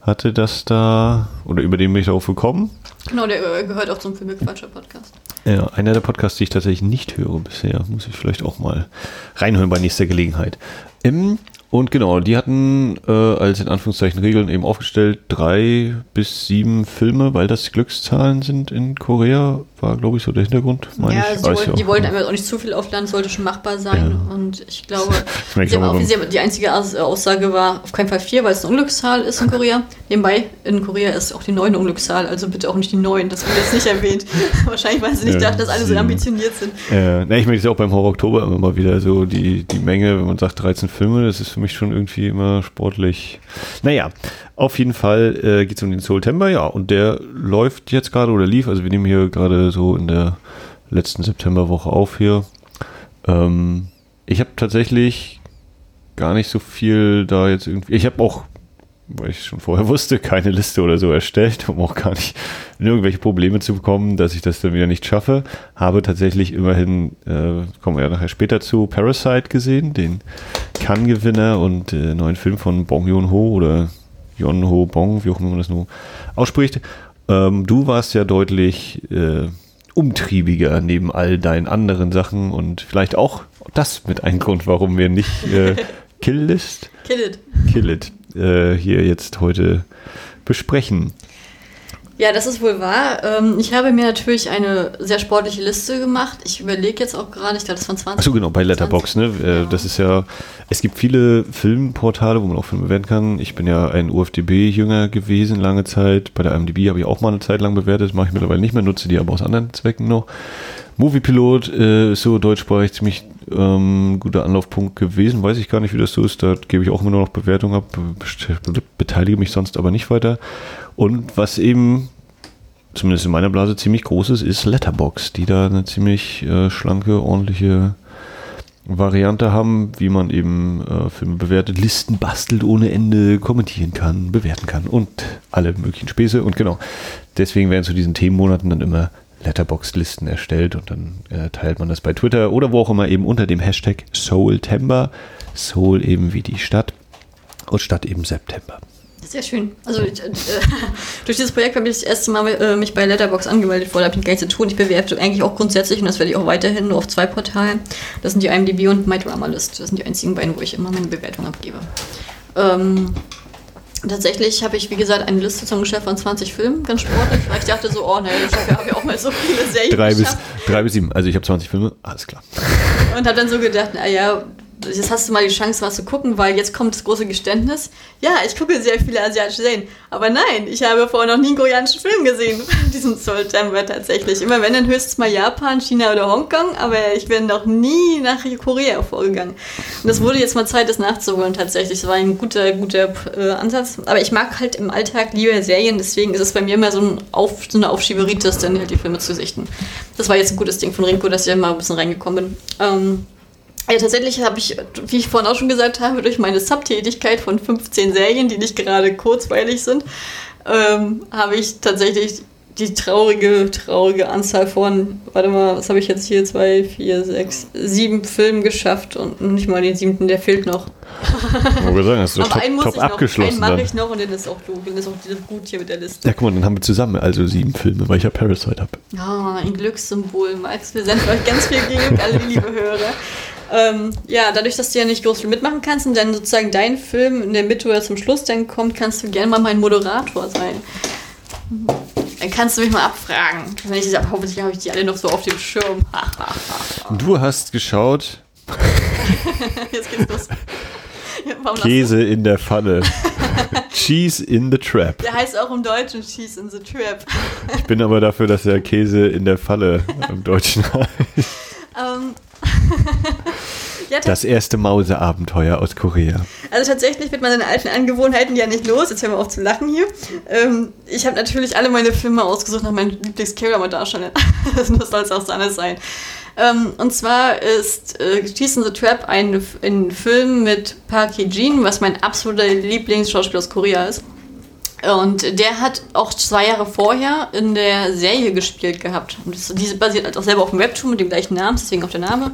hatte das da, oder über den bin ich darauf gekommen. Genau, der äh, gehört auch zum Filmequatscher-Podcast. Ja, einer der Podcasts, die ich tatsächlich nicht höre bisher, muss ich vielleicht auch mal reinhören bei nächster Gelegenheit. Ähm, und genau, die hatten äh, als in Anführungszeichen Regeln eben aufgestellt drei bis sieben Filme, weil das Glückszahlen sind in Korea, war glaube ich so der Hintergrund. Ja, ich. also wollten, ja die wollten einfach auch nicht zu viel aufladen, sollte schon machbar sein. Und ich glaube, sie haben auch sie haben, die einzige Aus- Aussage war auf keinen Fall vier, weil es eine Unglückszahl ist in Korea. Nebenbei, in Korea ist auch die neun Unglückszahl, also bitte auch nicht die neun. Das wurde jetzt nicht erwähnt. Wahrscheinlich, weil sie nicht Ja, dachten, dass alle so ambitioniert sind. Äh, ne, ich merke es auch beim Horror Oktober immer mal wieder so, die, die Menge, wenn man sagt 13 Filme, das ist für mich schon irgendwie immer sportlich. Naja, auf jeden Fall äh, geht es um den September, ja, und der läuft jetzt gerade oder lief, also wir nehmen hier gerade so in der letzten Septemberwoche auf hier. Ähm, ich habe tatsächlich gar nicht so viel da jetzt irgendwie, ich habe auch weil ich schon vorher wusste, keine Liste oder so erstellt, um auch gar nicht in irgendwelche Probleme zu bekommen, dass ich das dann wieder nicht schaffe. Habe tatsächlich immerhin, äh, kommen wir ja nachher später zu, Parasite gesehen, den Cannes-Gewinner und äh, neuen Film von Bong Joon-ho oder Yon-ho Bong, wie auch immer man das nur ausspricht. Ähm, du warst ja deutlich äh, umtriebiger neben all deinen anderen Sachen und vielleicht auch das mit ein Grund, warum wir nicht äh, Kill List Kill it. Kill It äh, hier jetzt heute besprechen. Ja, das ist wohl wahr. Ähm, ich habe mir natürlich eine sehr sportliche Liste gemacht. Ich überlege jetzt auch gerade, ich glaube, das waren 20. Achso, genau, bei Letterbox, ne? Äh, Ja. Das ist ja, es gibt viele Filmportale, wo man auch Filme bewerten kann. Ich bin ja ein UFDB-Jünger gewesen, lange Zeit. Bei der IMDb habe ich auch mal eine Zeit lang bewertet, mache ich mittlerweile nicht mehr, nutze die aber aus anderen Zwecken noch. Moviepilot äh, ist so deutschsprachig ziemlich ähm, guter Anlaufpunkt gewesen. Weiß ich gar nicht, wie das so ist. Da gebe ich auch immer nur noch Bewertung ab, be- beteilige mich sonst aber nicht weiter. Und was eben zumindest in meiner Blase ziemlich groß ist, ist Letterbox, die da eine ziemlich äh, schlanke, ordentliche Variante haben, wie man eben äh, Filme bewertet, Listen bastelt ohne Ende, kommentieren kann, bewerten kann und alle möglichen Späße. Und genau, deswegen werden zu diesen Themenmonaten dann immer Letterbox-Listen erstellt und dann äh, teilt man das bei Twitter oder wo auch immer eben unter dem Hashtag Soultember. Soul eben wie die Stadt und Stadt eben September. Sehr schön. Also ich, äh, durch dieses Projekt habe ich das erste Mal äh, mich bei Letterbox angemeldet. Vorher habe ich gar nichts zu tun. Ich bewerte eigentlich auch grundsätzlich und das werde ich auch weiterhin nur auf zwei Portalen. Das sind die IMDb und MyDramaList. Das sind die einzigen beiden, wo ich immer meine Bewertung abgebe. Ähm, tatsächlich habe ich, wie gesagt, eine Liste zusammengestellt von 20 Filmen, ganz sportlich, weil ich dachte so, oh naja, ich habe ja auch mal so viele Serien Drei bis, drei bis sieben. Also ich habe 20 Filme, alles klar. Und habe dann so gedacht, naja, jetzt hast du mal die Chance, was zu gucken, weil jetzt kommt das große Geständnis. Ja, ich gucke sehr viele asiatische Serien. Aber nein, ich habe vorher noch nie einen koreanischen Film gesehen. Diesen September tatsächlich. Immer wenn, dann höchstens mal Japan, China oder Hongkong. Aber ich bin noch nie nach Korea vorgegangen. Und es wurde jetzt mal Zeit, das nachzuholen tatsächlich. Das war ein guter, guter äh, Ansatz. Aber ich mag halt im Alltag lieber Serien. Deswegen ist es bei mir immer so, ein Auf, so eine Aufschieberitis, dann halt die Filme zu sichten. Das war jetzt ein gutes Ding von Rinko, dass ich mal ein bisschen reingekommen bin. Ähm, ja, tatsächlich habe ich, wie ich vorhin auch schon gesagt habe, durch meine Subtätigkeit von 15 Serien, die nicht gerade kurzweilig sind, ähm, habe ich tatsächlich die traurige, traurige Anzahl von, warte mal, was habe ich jetzt hier? Zwei, vier, sechs, sieben Filmen geschafft und nicht mal den siebten, der fehlt noch. Ich sagen, hast du Aber top, einen muss top ich noch, einen abgeschlossen mache dann. ich noch und dann ist auch, dann ist auch gut hier mit der Liste. Ja, guck mal, dann haben wir zusammen also sieben Filme, weil ich ja Parasite habe. Ah, ein Glückssymbol, Max. Wir senden euch ganz viel Glück, alle liebe Hörer. Ähm, ja, dadurch, dass du ja nicht groß viel mitmachen kannst und dann sozusagen dein Film in der Mitte oder zum Schluss dann kommt, kannst du gerne mal mein Moderator sein. Dann kannst du mich mal abfragen. Wenn ich, hoffentlich habe ich die alle noch so auf dem Schirm. Du hast geschaut, Jetzt geht's los. Du? Käse in der Pfanne. Cheese in the Trap. Der heißt auch im Deutschen Cheese in the Trap. Ich bin aber dafür, dass er Käse in der Falle im Deutschen heißt. Ähm, ja, Das erste Mauseabenteuer aus Korea. Also tatsächlich wird man seine alten Angewohnheiten ja nicht los. Jetzt hören wir auf zu lachen hier. Ähm, ich habe natürlich alle meine Filme ausgesucht nach meinen Lieblings-K-Drama-Darstellern. das soll es auch anders sein. Ähm, und zwar ist äh, in the Trap ein, ein Film mit Park Hee-jin, was mein absoluter Lieblingsschauspieler aus Korea ist. Und der hat auch zwei Jahre vorher in der Serie gespielt gehabt. Und das, diese basiert halt auch selber auf dem Webtoon mit dem gleichen Namen, deswegen auch der Name.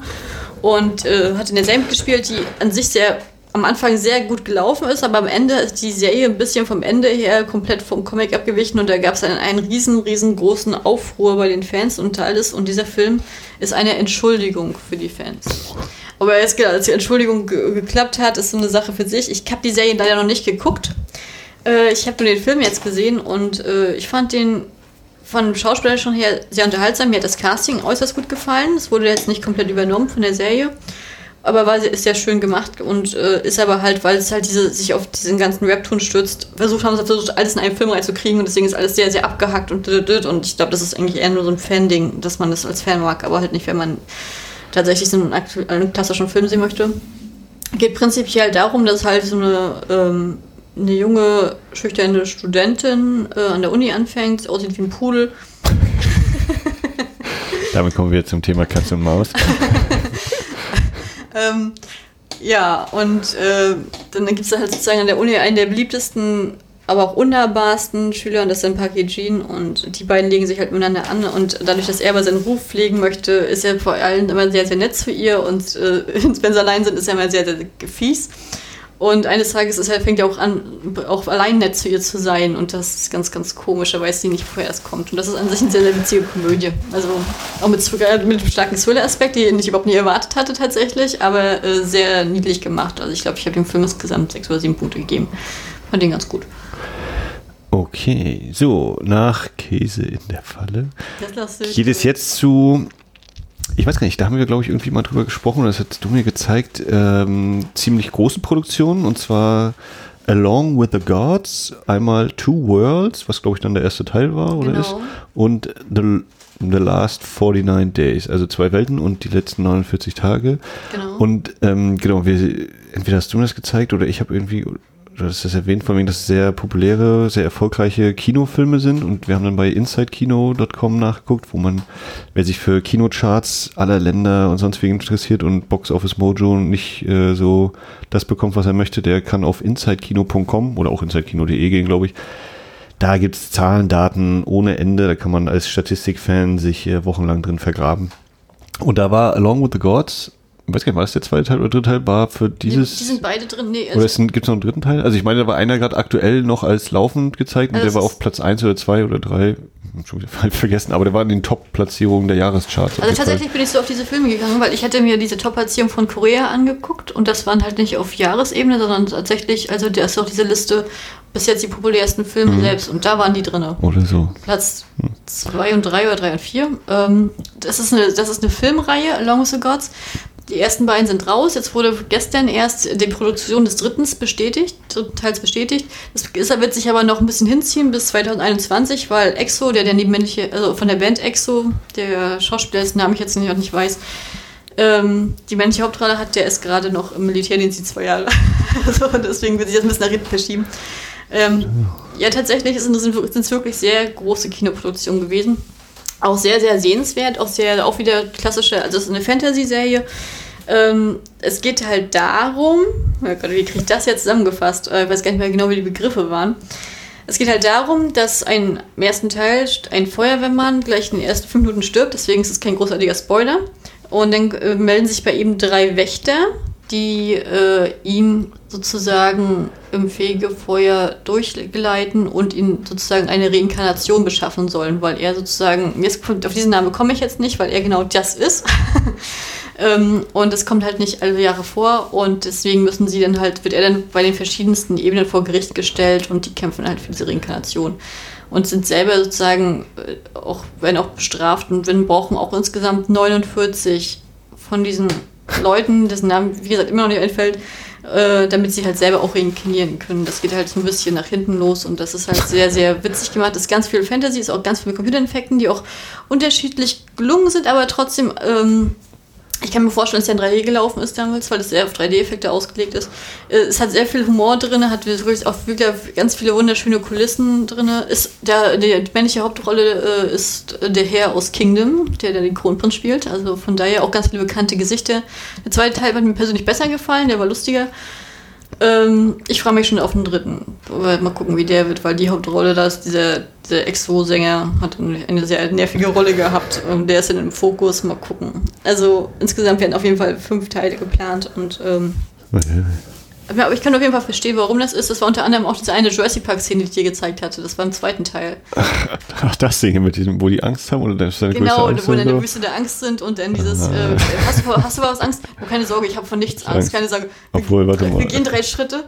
Und äh, hat in der Serie gespielt, die an sich sehr am Anfang sehr gut gelaufen ist, aber am Ende ist die Serie ein bisschen vom Ende her komplett vom Comic abgewichen und da gab es einen, einen riesen, riesengroßen Aufruhr bei den Fans und alles. Und dieser Film ist eine Entschuldigung für die Fans. Aber jetzt, als die Entschuldigung ge geklappt hat, ist so eine Sache für sich. Ich habe die Serie leider noch nicht geguckt. Äh, ich habe nur den Film jetzt gesehen und äh, ich fand den von dem Schauspieler schon her sehr unterhaltsam. Mir hat das Casting äußerst gut gefallen. Es wurde jetzt nicht komplett übernommen von der Serie aber weil ist sehr schön gemacht und äh, ist aber halt, weil es halt diese, sich auf diesen ganzen Webtoon stürzt, versucht haben, sie versucht, alles in einen Film reinzukriegen und deswegen ist alles sehr, sehr abgehackt und und ich glaube, das ist eigentlich eher nur so ein Fan-Ding, dass man das als Fan mag, aber halt nicht, wenn man tatsächlich so einen, einen klassischen Film sehen möchte. Geht prinzipiell darum, dass halt so eine, ähm, eine junge, schüchterne Studentin äh, an der Uni anfängt, aussieht wie ein Pudel. Damit kommen wir zum Thema Katze und Maus. Ähm, ja, und äh, dann gibt es halt sozusagen an der Uni einen der beliebtesten, aber auch unnahbarsten Schüler, und das ist dann Park Jean, und die beiden legen sich halt miteinander an. Und dadurch, dass er aber seinen Ruf pflegen möchte, ist er vor allem immer sehr, sehr nett zu ihr. Und äh, wenn sie allein sind, ist er immer sehr, sehr fies. Und eines Tages ist er, fängt er auch an, auch allein nett zu ihr zu sein. Und das ist ganz, ganz komisch. Er weiß sie nicht, woher es kommt. Und das ist an sich eine sehr, sehr witzige Komödie. Also auch mit, mit einem starken Thriller-Aspekt, den ich überhaupt nie erwartet hatte tatsächlich, aber äh, sehr niedlich gemacht. Also ich glaube, ich habe dem Film insgesamt sechs oder sieben Punkte gegeben. Fand den ganz gut. Okay, so, nach Käse in der Falle. Geht es jetzt zu ich weiß gar nicht, da haben wir, glaube ich, irgendwie mal drüber gesprochen, das hast du mir gezeigt, ähm, ziemlich große Produktionen und zwar Along with the Gods, einmal Two Worlds, was glaube ich dann der erste Teil war oder genau. ist, und The, the Last 49 Days, also zwei Welten und die letzten 49 Tage. Genau. Und ähm, genau, wir, entweder hast du mir das gezeigt oder ich habe irgendwie du hast das erwähnt, von wegen, dass es sehr populäre, sehr erfolgreiche Kinofilme sind und wir haben dann bei InsideKino.com nachgeguckt, wo man, wer sich für Kinocharts aller Länder und sonst wegen interessiert und Box Office Mojo nicht äh, so das bekommt, was er möchte, der kann auf InsideKino.com oder auch InsideKino.de gehen, glaube ich. Da gibt es Zahlen, Daten ohne Ende, da kann man als Statistikfan sich äh, wochenlang drin vergraben. Und da war Along with the Gods ich weiß gar nicht, war das der zweite Teil oder dritte Teil war für dieses. Die, sind beide drin, nee. Also oder gibt es noch einen dritten Teil? Also ich meine, da war einer gerade aktuell noch als laufend gezeigt und also der war auf Platz 1 oder 2 oder 3. Schon wieder vergessen, aber der war in den Top-Platzierungen der Jahrescharts. Also tatsächlich Fall. bin ich so auf diese Filme gegangen, weil ich hätte mir diese Top-Platzierung von Korea angeguckt und das waren halt nicht auf Jahresebene, sondern tatsächlich, also da ist auch diese Liste bis jetzt die populärsten Filme mhm. selbst und da waren die drin. Oder so. Platz 2 mhm. und 3 oder 3 und 4. Ähm, das, ist eine, das ist eine Filmreihe, Along with the Gods, die ersten beiden sind raus. Jetzt wurde gestern erst die Produktion des dritten bestätigt, dritten Teils bestätigt. Das ist, wird sich aber noch ein bisschen hinziehen bis 2021, weil Exo, der der nebenmännliche, also von der Band Exo, der Schauspieler, dessen Namen ich jetzt nicht, nicht weiß, ähm, die männliche Hauptrolle hat, der ist gerade noch im Militärdienst die zwei Jahre. also deswegen wird sich das ein bisschen nach hinten verschieben. Ähm, ja, tatsächlich sind es wirklich sehr große Kinoproduktionen gewesen. Auch sehr, sehr sehenswert, auch sehr, auch wieder klassische, also es ist eine Fantasy-Serie ähm, es geht halt darum, oh Gott, wie kriege ich das jetzt zusammengefasst? Äh, ich weiß gar nicht mehr genau, wie die Begriffe waren. Es geht halt darum, dass ein, im ersten Teil ein Feuerwehrmann gleich in den ersten fünf Minuten stirbt, deswegen ist es kein großartiger Spoiler. Und dann äh, melden sich bei ihm drei Wächter, die äh, ihn sozusagen im Fegefeuer durchgeleiten und ihn sozusagen eine Reinkarnation beschaffen sollen, weil er sozusagen, jetzt, auf diesen Namen komme ich jetzt nicht, weil er genau das ist. Ähm, und es kommt halt nicht alle Jahre vor und deswegen müssen sie dann halt, wird er dann bei den verschiedensten Ebenen vor Gericht gestellt und die kämpfen halt für diese Reinkarnation und sind selber sozusagen äh, auch, werden auch bestraft und wir brauchen auch insgesamt 49 von diesen Leuten, dessen Namen, wie gesagt, immer noch nicht einfällt, äh, damit sie halt selber auch reinkarnieren können. Das geht halt so ein bisschen nach hinten los und das ist halt sehr, sehr witzig gemacht. Das ist ganz viel Fantasy, ist auch ganz viel mit Computereffekten, die auch unterschiedlich gelungen sind, aber trotzdem ähm, ich kann mir vorstellen, dass der in 3D gelaufen ist damals, weil es sehr auf 3D-Effekte ausgelegt ist. Äh, es hat sehr viel Humor drin, hat wirklich auch wirklich ganz viele wunderschöne Kulissen drin. Ist der, die männliche Hauptrolle äh, ist der Herr aus Kingdom, der, der den Kronprinz spielt. Also von daher auch ganz viele bekannte Gesichter. Der zweite Teil hat mir persönlich besser gefallen, der war lustiger. Ähm, ich freue mich schon auf den dritten. Mal gucken, wie der wird, weil die Hauptrolle, da ist dieser, dieser Exo-Sänger, hat eine sehr nervige Rolle gehabt. Und der ist dann im Fokus. Mal gucken. Also insgesamt werden auf jeden Fall fünf Teile geplant und ähm, ja, aber ich kann auf jeden Fall verstehen, warum das ist. Das war unter anderem auch diese eine Jurassic Park-Szene, die ich dir gezeigt hatte. Das war im zweiten Teil. Ach, das Ding mit diesem, wo die Angst haben oder das ist Genau, Angst wo dann in der Wüste der Angst sind und dann dieses. Ah. Äh, hast, du, hast du was Angst? Oh, keine Sorge, ich habe von nichts Angst. Keine Sorge. Obwohl, warte mal. Wir gehen drei Schritte.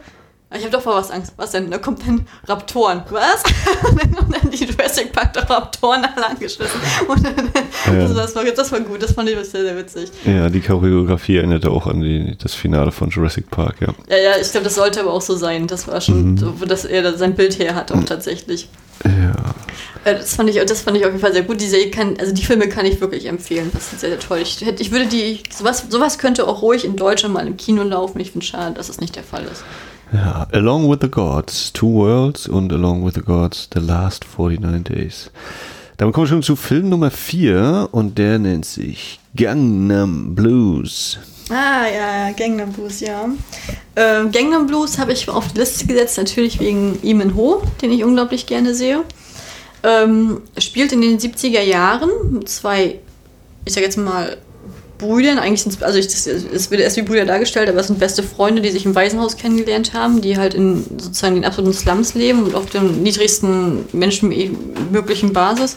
Ich habe doch vor was Angst. Was denn? Da kommt dann Raptoren. Was? und dann die Jurassic Park der Raptoren alle angeschissen. Und dann, ja. also das, war, das war gut, das fand ich sehr, sehr witzig. Ja, die Choreografie erinnerte auch an die, das Finale von Jurassic Park, ja. Ja, ja, ich glaube, das sollte aber auch so sein. Das war schon, mhm. so, dass er sein Bild her hat, auch mhm. tatsächlich. Ja. Äh, das fand, ich, das fand ich auf jeden Fall sehr gut. Die kann, also die Filme kann ich wirklich empfehlen. Das ist sehr, sehr toll. Ich, ich würde die, sowas, sowas könnte auch ruhig in Deutschland mal im Kino laufen. Ich finde es schade, dass es nicht der Fall ist. Ja, Along with the Gods, Two Worlds und Along with the Gods, The Last 49 Days. Damit kommen wir schon zu Film Nummer 4 und der nennt sich Gangnam Blues. Ah, ja, Gangnam Blues, ja. Ähm, Gangnam Blues habe ich auf die Liste gesetzt, natürlich wegen Iman Ho, den ich unglaublich gerne sehe. Ähm, spielt in den 70er Jahren zwei, ich sag jetzt mal, Brüdern, eigentlich sind also ich, es wird erst wie Brüder dargestellt, aber es sind beste Freunde, die sich im Waisenhaus kennengelernt haben, die halt in sozusagen den absoluten Slums leben und auf der niedrigsten menschenmöglichen Basis.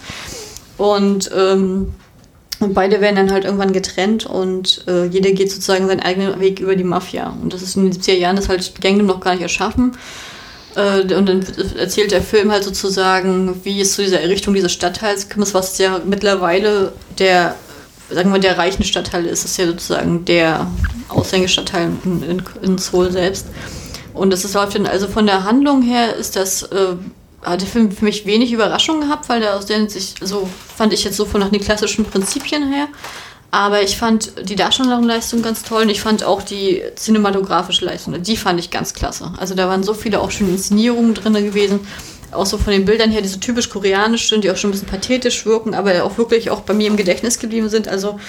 Und, ähm, und beide werden dann halt irgendwann getrennt und äh, jeder geht sozusagen seinen eigenen Weg über die Mafia. Und das ist in den 70er Jahren das halt Gangnam noch gar nicht erschaffen. Äh, und dann erzählt der Film halt sozusagen, wie es zu dieser Errichtung dieses Stadtteils kommt, was ja mittlerweile der sagen wir, der reichen Stadtteil ist es ja sozusagen der Aushängestadtteil in, in, in Seoul selbst. Und das ist dann, also von der Handlung her ist das, äh, hat der Film für mich wenig Überraschung gehabt, weil der aus der sich so, fand ich jetzt so von nach den klassischen Prinzipien her. Aber ich fand die Darstellungsleistung ganz toll und ich fand auch die cinematografische Leistung, die fand ich ganz klasse. Also da waren so viele auch schöne Inszenierungen drin gewesen auch so von den Bildern her, die so typisch koreanisch sind, die auch schon ein bisschen pathetisch wirken, aber auch wirklich auch bei mir im Gedächtnis geblieben sind. Also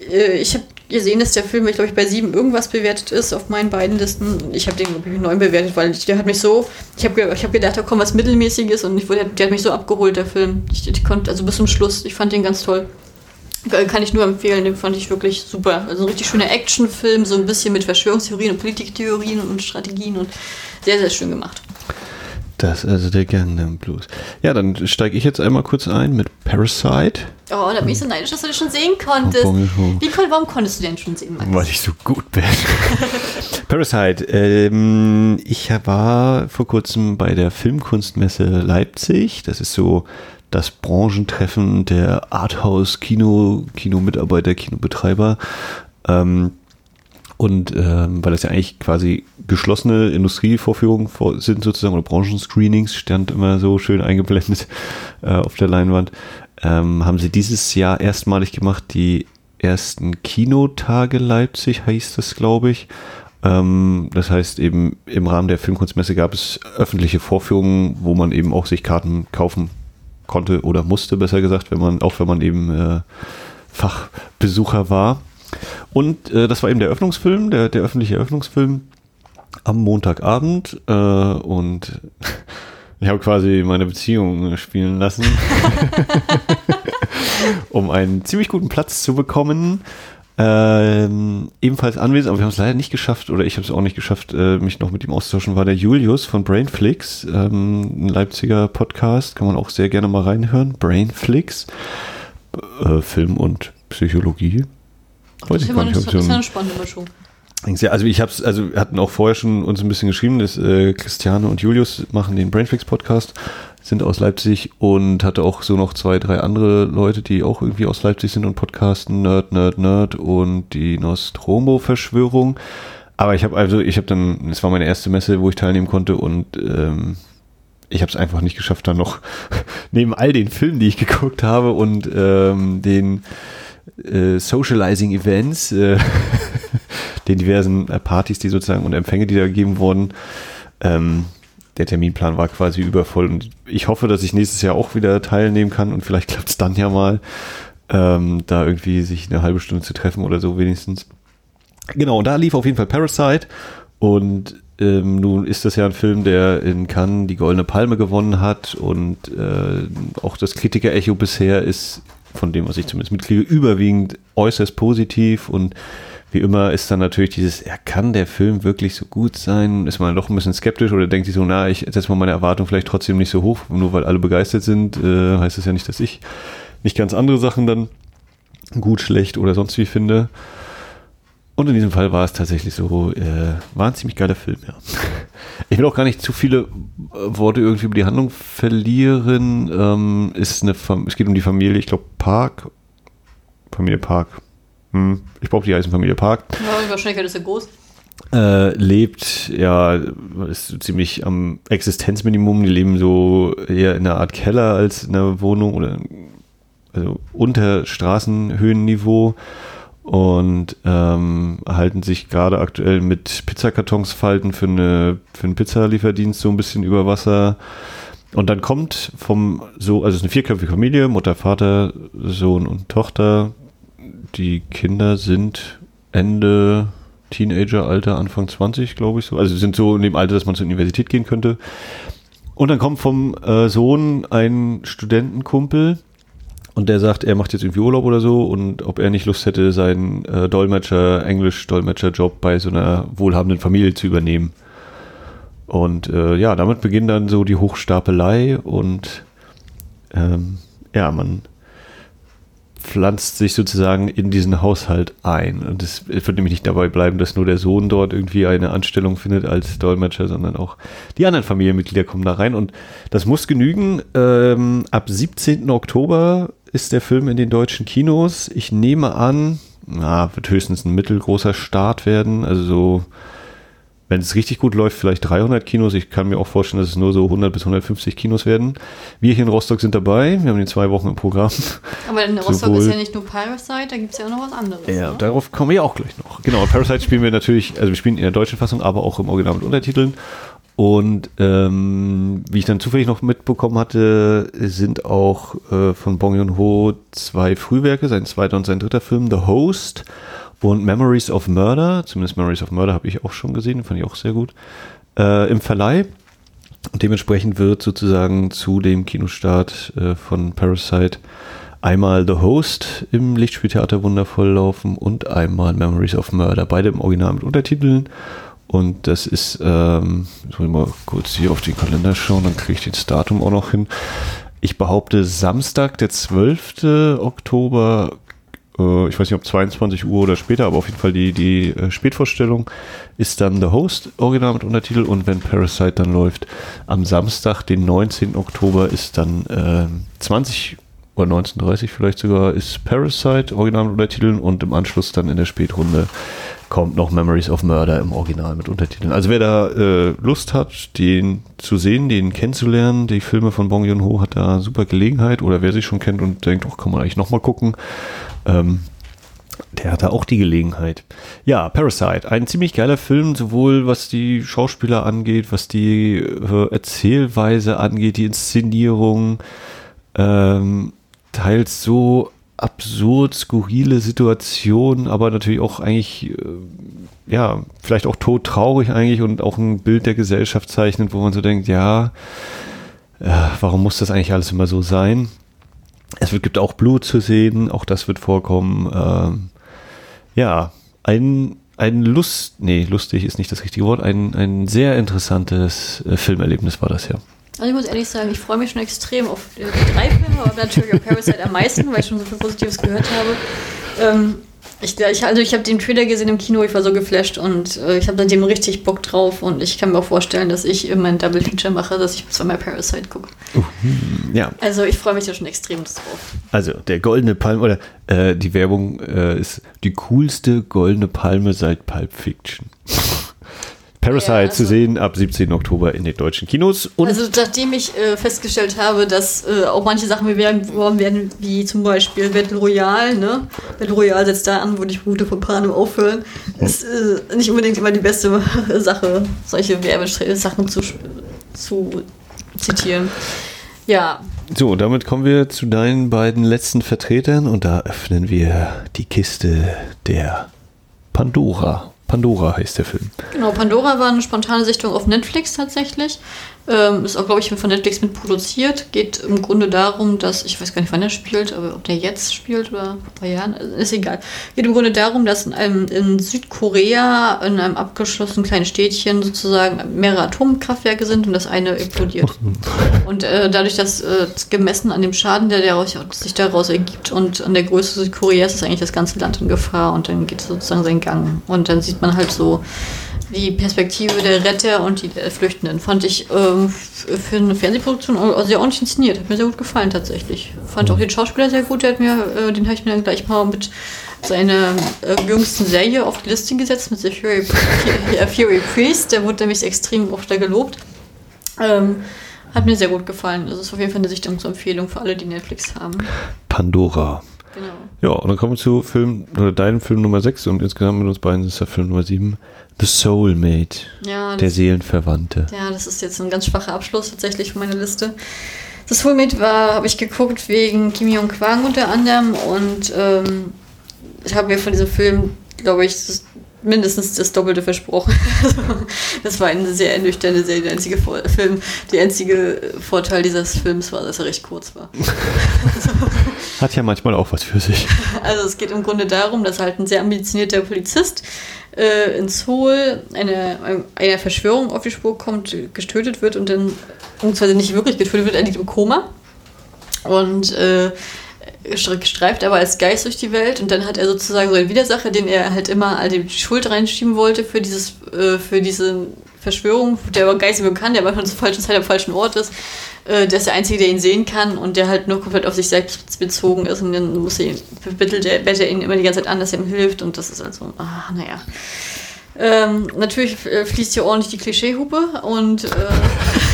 äh, ich habe gesehen, dass der Film, ich glaube ich, bei sieben irgendwas bewertet ist auf meinen beiden Listen. Ich habe den, glaube ich, neun bewertet, weil der hat mich so, ich habe ich hab gedacht, da kommt was Mittelmäßiges und ich, der, der hat mich so abgeholt, der Film. Ich, ich konnte, also bis zum Schluss, ich fand den ganz toll. Kann ich nur empfehlen, den fand ich wirklich super. Also ein richtig schöner Actionfilm, so ein bisschen mit Verschwörungstheorien und Politiktheorien und Strategien und sehr, sehr schön gemacht. Das ist also der Gangnam Blues. Ja, dann steige ich jetzt einmal kurz ein mit Parasite. Oh, da bin ich so neidisch, dass du das schon sehen konntest. Wie, warum konntest du den schon sehen, Max? Weil ich so gut bin. Parasite. Ähm, ich war vor kurzem bei der Filmkunstmesse Leipzig. Das ist so das Branchentreffen der Arthouse-Kino, Kino-Mitarbeiter, Kinobetreiber. Ähm, und ähm, weil das ja eigentlich quasi geschlossene Industrievorführungen sind sozusagen oder Branchenscreenings, stand immer so schön eingeblendet äh, auf der Leinwand, ähm, haben sie dieses Jahr erstmalig gemacht, die ersten Kinotage Leipzig heißt das, glaube ich. Ähm, das heißt eben im Rahmen der Filmkunstmesse gab es öffentliche Vorführungen, wo man eben auch sich Karten kaufen konnte oder musste, besser gesagt, wenn man, auch wenn man eben äh, Fachbesucher war. Und äh, das war eben der Eröffnungsfilm, der, der öffentliche Eröffnungsfilm am Montagabend. Äh, und ich habe quasi meine Beziehung spielen lassen, um einen ziemlich guten Platz zu bekommen. Ähm, ebenfalls anwesend, aber wir haben es leider nicht geschafft, oder ich habe es auch nicht geschafft, äh, mich noch mit ihm auszutauschen, war der Julius von Brainflix, ähm, ein Leipziger Podcast, kann man auch sehr gerne mal reinhören. Brainflix, äh, Film und Psychologie. Weiß ich gar nicht, das ist eine spannende Mischung. Also ich habe es, also wir hatten auch vorher schon uns ein bisschen geschrieben, dass äh, Christiane und Julius machen den Brainflix Podcast, sind aus Leipzig und hatte auch so noch zwei, drei andere Leute, die auch irgendwie aus Leipzig sind und podcasten, Nerd, Nerd, Nerd und die Nostromo-Verschwörung. Aber ich habe also, ich habe dann, es war meine erste Messe, wo ich teilnehmen konnte und ähm, ich habe es einfach nicht geschafft, dann noch neben all den Filmen, die ich geguckt habe und ähm, den äh, Socializing Events, äh, den diversen äh, Partys, die sozusagen und Empfänge, die da gegeben wurden. Ähm, der Terminplan war quasi übervoll und ich hoffe, dass ich nächstes Jahr auch wieder teilnehmen kann und vielleicht klappt es dann ja mal, ähm, da irgendwie sich eine halbe Stunde zu treffen oder so wenigstens. Genau, und da lief auf jeden Fall Parasite und ähm, nun ist das ja ein Film, der in Cannes die Goldene Palme gewonnen hat und äh, auch das Kritiker-Echo bisher ist, von dem, was ich zumindest mitkriege, überwiegend äußerst positiv und wie immer ist dann natürlich dieses, ja, kann der Film wirklich so gut sein? Ist man doch ein bisschen skeptisch oder denkt sich so, na, ich setze mal meine Erwartung vielleicht trotzdem nicht so hoch, nur weil alle begeistert sind, äh, heißt das ja nicht, dass ich nicht ganz andere Sachen dann gut, schlecht oder sonst wie finde. Und in diesem Fall war es tatsächlich so, äh, war ein ziemlich geiler Film, ja. Ich will auch gar nicht zu viele äh, Worte irgendwie über die Handlung verlieren. Ähm, ist eine Fam es geht um die Familie, ich glaube Park. Familie Park. Hm, ich brauche die heißen Familie Park. Ja, Wahrscheinlichkeit ist ja groß. Äh, lebt, ja, ist so ziemlich am Existenzminimum. Die leben so eher in einer Art Keller als in einer Wohnung oder also unter Straßenhöhenniveau und ähm, halten sich gerade aktuell mit Pizzakartons falten für, eine, für einen Pizzalieferdienst so ein bisschen über Wasser. Und dann kommt vom so, also es ist eine vierköpfige Familie, Mutter, Vater, Sohn und Tochter. Die Kinder sind Ende Teenageralter, Anfang 20, glaube ich so. Also sind so in dem Alter, dass man zur Universität gehen könnte. Und dann kommt vom äh, Sohn ein Studentenkumpel, und der sagt, er macht jetzt irgendwie Urlaub oder so und ob er nicht Lust hätte, seinen äh, Dolmetscher, Englisch-Dolmetscher-Job bei so einer wohlhabenden Familie zu übernehmen. Und äh, ja, damit beginnt dann so die Hochstapelei und ähm, ja, man pflanzt sich sozusagen in diesen Haushalt ein. Und es wird nämlich nicht dabei bleiben, dass nur der Sohn dort irgendwie eine Anstellung findet als Dolmetscher, sondern auch die anderen Familienmitglieder kommen da rein. Und das muss genügen. Ähm, ab 17. Oktober ist der Film in den deutschen Kinos. Ich nehme an, na, wird höchstens ein mittelgroßer Start werden. Also so wenn es richtig gut läuft, vielleicht 300 Kinos. Ich kann mir auch vorstellen, dass es nur so 100 bis 150 Kinos werden. Wir hier in Rostock sind dabei. Wir haben die zwei Wochen im Programm. Aber in Rostock Sowohl ist ja nicht nur Parasite, da gibt es ja auch noch was anderes. Ja, ne? darauf kommen wir ja auch gleich noch. Genau, Parasite spielen wir natürlich, also wir spielen in der deutschen Fassung, aber auch im Original mit Untertiteln. Und ähm, wie ich dann zufällig noch mitbekommen hatte, sind auch äh, von Bong Joon-ho zwei Frühwerke, sein zweiter und sein dritter Film, The Host und Memories of Murder, zumindest Memories of Murder habe ich auch schon gesehen, fand ich auch sehr gut, äh, im Verleih. Und dementsprechend wird sozusagen zu dem Kinostart äh, von Parasite einmal The Host im Lichtspieltheater wundervoll laufen und einmal Memories of Murder, beide im Original mit Untertiteln. Und das ist, ähm, soll ich mal kurz hier auf den Kalender schauen, dann kriege ich das Datum auch noch hin. Ich behaupte, Samstag, der 12. Oktober äh, ich weiß nicht, ob 22 Uhr oder später, aber auf jeden Fall die, die äh, Spätvorstellung ist dann The Host, Original mit Untertitel und wenn Parasite dann läuft, am Samstag, den 19. Oktober ist dann äh, 20 oder 19.30 vielleicht sogar, ist Parasite, Original mit Untertiteln und im Anschluss dann in der Spätrunde kommt noch Memories of Murder im Original mit Untertiteln. Also wer da äh, Lust hat, den zu sehen, den kennenzulernen, die Filme von Bong Joon-ho hat da super Gelegenheit oder wer sich schon kennt und denkt, ach, kann man eigentlich nochmal gucken, ähm, der hatte auch die Gelegenheit. Ja, Parasite, ein ziemlich geiler Film, sowohl was die Schauspieler angeht, was die äh, Erzählweise angeht, die Inszenierung, ähm, teils so absurd, skurrile Situationen, aber natürlich auch eigentlich, äh, ja, vielleicht auch todtraurig eigentlich und auch ein Bild der Gesellschaft zeichnet, wo man so denkt, ja, äh, warum muss das eigentlich alles immer so sein? Es wird, gibt auch Blut zu sehen, auch das wird vorkommen. Ähm, ja, ein, ein Lust, nee, lustig ist nicht das richtige Wort, ein, ein sehr interessantes äh, Filmerlebnis war das ja. Also ich muss ehrlich sagen, ich freue mich schon extrem auf die drei Filme, aber natürlich auf Parasite am meisten, weil ich schon so viel Positives gehört habe. Ähm, ich, ich, also ich habe den Trailer gesehen im Kino, ich war so geflasht und äh, ich habe seitdem richtig Bock drauf und ich kann mir auch vorstellen, dass ich immer ein Double Feature mache, dass ich zweimal Parasite gucke. Uh, ja. Also ich freue mich da schon extrem drauf. Also der goldene Palm oder äh, die Werbung äh, ist die coolste goldene Palme seit Pulp Fiction. Parasite ja, also, zu sehen ab 17. Oktober in den deutschen Kinos. Und also nachdem ich äh, festgestellt habe, dass äh, auch manche Sachen beworben werden, wie zum Beispiel Battle Royale, ne? Battle Royale setzt da an, wo die Route von Pano aufhören, ist äh, nicht unbedingt immer die beste Sache, solche Werbesachen zu, zu zitieren. Ja. So, damit kommen wir zu deinen beiden letzten Vertretern und da öffnen wir die Kiste der Pandora Pandora heißt der Film. Genau, Pandora war eine spontane Sichtung auf Netflix tatsächlich. Ähm, ist auch, glaube ich, von Netflix mitproduziert. Geht im Grunde darum, dass, ich weiß gar nicht, wann er spielt, aber ob der jetzt spielt oder vor ein paar Jahren, ist egal. Geht im Grunde darum, dass in, einem, in Südkorea, in einem abgeschlossenen kleinen Städtchen sozusagen mehrere Atomkraftwerke sind und das eine explodiert. Und äh, dadurch, dass äh, gemessen an dem Schaden, der daraus, sich daraus ergibt und an der Größe Südkoreas, ist eigentlich das ganze Land in Gefahr und dann geht es sozusagen seinen Gang. Und dann sieht man halt so die Perspektive der Retter und die der Flüchtenden. Fand ich ähm, für eine Fernsehproduktion sehr ordentlich inszeniert. Hat mir sehr gut gefallen tatsächlich. Fand auch den Schauspieler sehr gut. Der hat mir, äh, den habe ich mir dann gleich mal mit seiner äh, jüngsten Serie auf die Liste gesetzt mit The Fury, Fury Priest. Der wurde nämlich extrem oft da gelobt. Ähm, hat mir sehr gut gefallen. Das ist auf jeden Fall eine Sichtungsempfehlung für alle, die Netflix haben. Pandora. Genau. Ja, und dann kommen wir zu Film, oder deinem Film Nummer 6 und insgesamt mit uns beiden ist der Film Nummer 7. The Soulmate. Ja, Der Seelenverwandte. ja, das ist jetzt ein ganz schwacher Abschluss tatsächlich von meiner Liste. Das Soulmate war, habe ich geguckt wegen Kim Jong Kwang unter anderem und ähm, ich habe mir von diesem Film, glaube ich, das, mindestens das Doppelte versprochen. Das war eine sehr ernüchternde Serie. Der einzige Vor Film, der einzige Vorteil dieses Films war, dass er recht kurz war. Hat ja manchmal auch was für sich. Also es geht im Grunde darum, dass halt ein sehr ambitionierter Polizist äh, in Seoul eine, einer Verschwörung auf die Spur kommt, getötet wird und dann, beziehungsweise nicht wirklich getötet wird, er liegt im Koma und äh, streift aber als Geist durch die Welt und dann hat er sozusagen so einen Widersacher, den er halt immer all die Schuld reinschieben wollte für dieses, äh, für diese Verschwörung, der aber Geist nicht bekannt, der aber schon zur falschen Zeit am falschen Ort ist, äh, der ist der Einzige, der ihn sehen kann und der halt nur komplett auf sich selbst bezogen ist und dann muss er ihn, bittet er, bettet er ihn immer die ganze Zeit an, dass er ihm hilft und das ist also, ah, naja. Ähm, natürlich äh, fließt hier ordentlich die Klischeehupe und äh,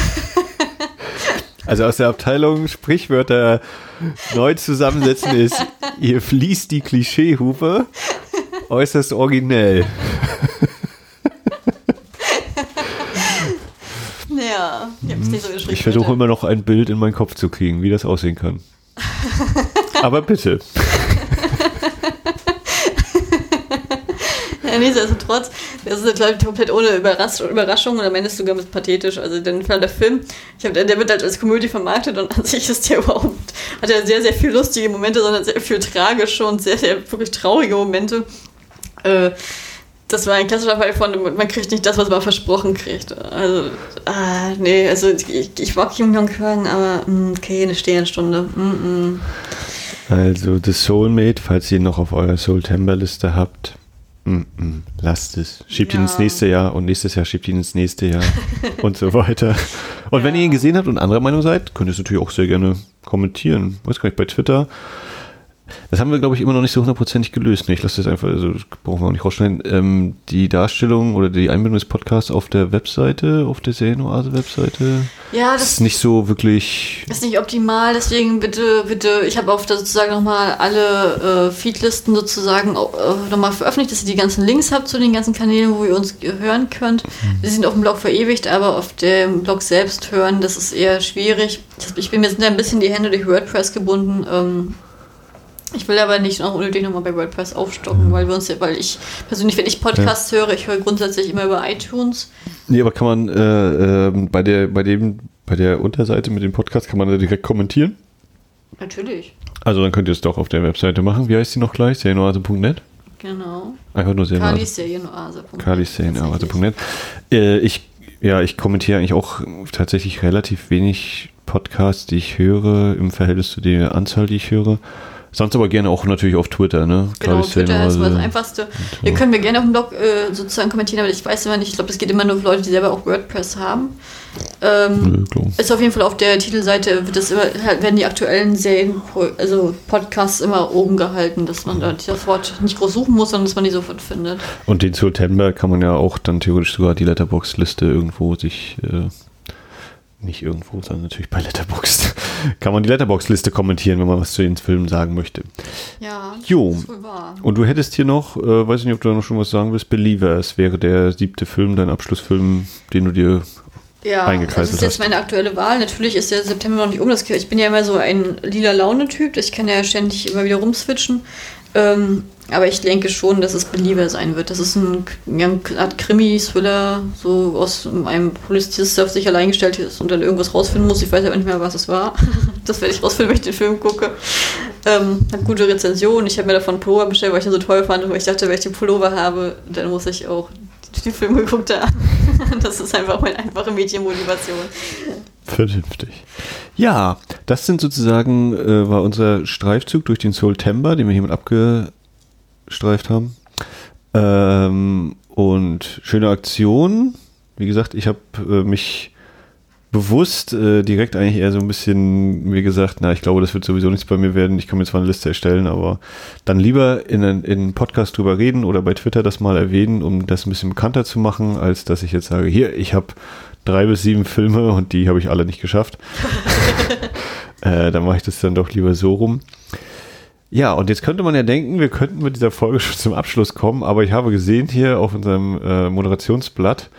Also aus der Abteilung Sprichwörter neu zusammensetzen ist, ihr fließt die Klischeehupe äußerst originell. ja, ich so. Ich versuche immer noch ein Bild in meinen Kopf zu kriegen, wie das aussehen kann. Aber bitte. Ja, nichtsdestotrotz, das ist glaube ich, komplett ohne Überrasch Überraschung und am Ende ist sogar mit pathetisch. Also Fall der Film, ich hab, der wird halt als Komödie vermarktet und an sich ist der überhaupt, hat er sehr, sehr viel lustige Momente, sondern sehr viel tragische und sehr, sehr wirklich traurige Momente. Äh, das war ein klassischer Fall von, man kriegt nicht das, was man versprochen kriegt. Also, ah, nee, also ich, ich mag Kim Jong Kwang, aber mh, okay, eine Sternenstunde. Mm -mm. Also The Soulmate, falls ihr ihn noch auf eurer Soul-Timber-Liste habt, mm -mm, lasst es. Schiebt ihn Ja. ins nächste Jahr und nächstes Jahr schiebt ihn ins nächste Jahr und so weiter. Und wenn Ja. ihr ihn gesehen habt und anderer Meinung seid, könnt ihr es natürlich auch sehr gerne kommentieren. Weiß gar nicht, bei Twitter. Das haben wir, glaube ich, immer noch nicht so hundertprozentig gelöst. Ich lasse das einfach, also das brauchen wir auch nicht rausschneiden. Ähm, die Darstellung oder die Einbindung des Podcasts auf der Webseite, auf der Serienoase-Webseite, Ja, das ist nicht so wirklich ist nicht optimal, deswegen bitte, bitte, ich habe auf der sozusagen nochmal alle äh, Feedlisten sozusagen äh, nochmal veröffentlicht, dass ihr die ganzen Links habt zu den ganzen Kanälen, wo ihr uns hören könnt. Wir sind auf dem Blog verewigt, aber auf dem Blog selbst hören, das ist eher schwierig. Ich bin mir sind da ein bisschen die Hände durch WordPress gebunden. Ähm, ich will aber nicht noch unnötig nochmal bei WordPress aufstocken, weil wir uns ja, weil ich persönlich, wenn ich Podcasts höre, ich höre grundsätzlich immer über iTunes. Nee, aber kann man äh, ähm, bei der, bei dem, bei der Unterseite mit dem Podcast kann man da direkt kommentieren? Natürlich. Also dann könnt ihr es doch auf der Webseite machen. Wie heißt die noch gleich? Serienoase.net? Genau. Einfach nur Serienoase. Kaliserienoase.net. Äh, ich, ja, ich kommentiere eigentlich auch tatsächlich relativ wenig Podcasts, die ich höre, im Verhältnis zu der Anzahl, die ich höre. Sonst aber gerne auch natürlich auf Twitter, ne? Genau, Twitter ist immer das. Einfachste. Ihr könnt mir gerne auf dem Blog äh, sozusagen kommentieren, aber ich weiß immer nicht, ich glaube, es geht immer nur für Leute, die selber auch WordPress haben. Ähm, Nö, ist auf jeden Fall auf der Titelseite, wird das immer, werden die aktuellen Serien, also Podcasts immer oben gehalten, dass man da das Wort nicht groß suchen muss, sondern dass man die sofort findet. Und den September kann man ja auch dann theoretisch sogar die Letterbox-Liste irgendwo sich, äh, nicht irgendwo, sondern natürlich bei Letterboxd, kann man die Letterbox-Liste kommentieren, wenn man was zu den Filmen sagen möchte. Ja, Jo. das ist wohl wahr. Und du hättest hier noch, äh, weiß ich nicht, ob du da noch schon was sagen willst, Believers wäre der siebte Film, dein Abschlussfilm, den du dir Ja, eingekreiselt das ist jetzt hast. meine aktuelle Wahl. Natürlich ist der September noch nicht um. Das, ich bin ja immer so ein lila Laune-Typ. Ich kann ja ständig immer wieder rumswitchen. Ähm, aber ich denke schon, dass es belieber sein wird. Das ist ein, eine Art Krimi-Thriller, so aus einem Polizist, der auf sich allein gestellt ist und dann irgendwas rausfinden muss. Ich weiß aber nicht mehr, was es war. das werde ich rausfinden, wenn ich den Film gucke. Ähm, hat gute Rezension. Ich habe mir davon Pullover bestellt, weil ich den so toll fand, weil ich dachte, wenn ich den Pullover habe, dann muss ich auch die Filme geguckt haben. das ist einfach meine einfache Medienmotivation. Vernünftig. Ja, das sind sozusagen, äh, war unser Streifzug durch den September, den wir hiermit abgestreift haben. Ähm, und schöne Aktion. Wie gesagt, ich habe äh, mich bewusst äh, direkt eigentlich eher so ein bisschen mir gesagt, na, ich glaube, das wird sowieso nichts bei mir werden. Ich kann mir zwar eine Liste erstellen, aber dann lieber in einen Podcast drüber reden oder bei Twitter das mal erwähnen, um das ein bisschen bekannter zu machen, als dass ich jetzt sage, hier, ich habe drei bis sieben Filme und die habe ich alle nicht geschafft. äh, dann mache ich das dann doch lieber so rum. Ja, und jetzt könnte man ja denken, wir könnten mit dieser Folge schon zum Abschluss kommen, aber ich habe gesehen hier auf unserem äh, Moderationsblatt,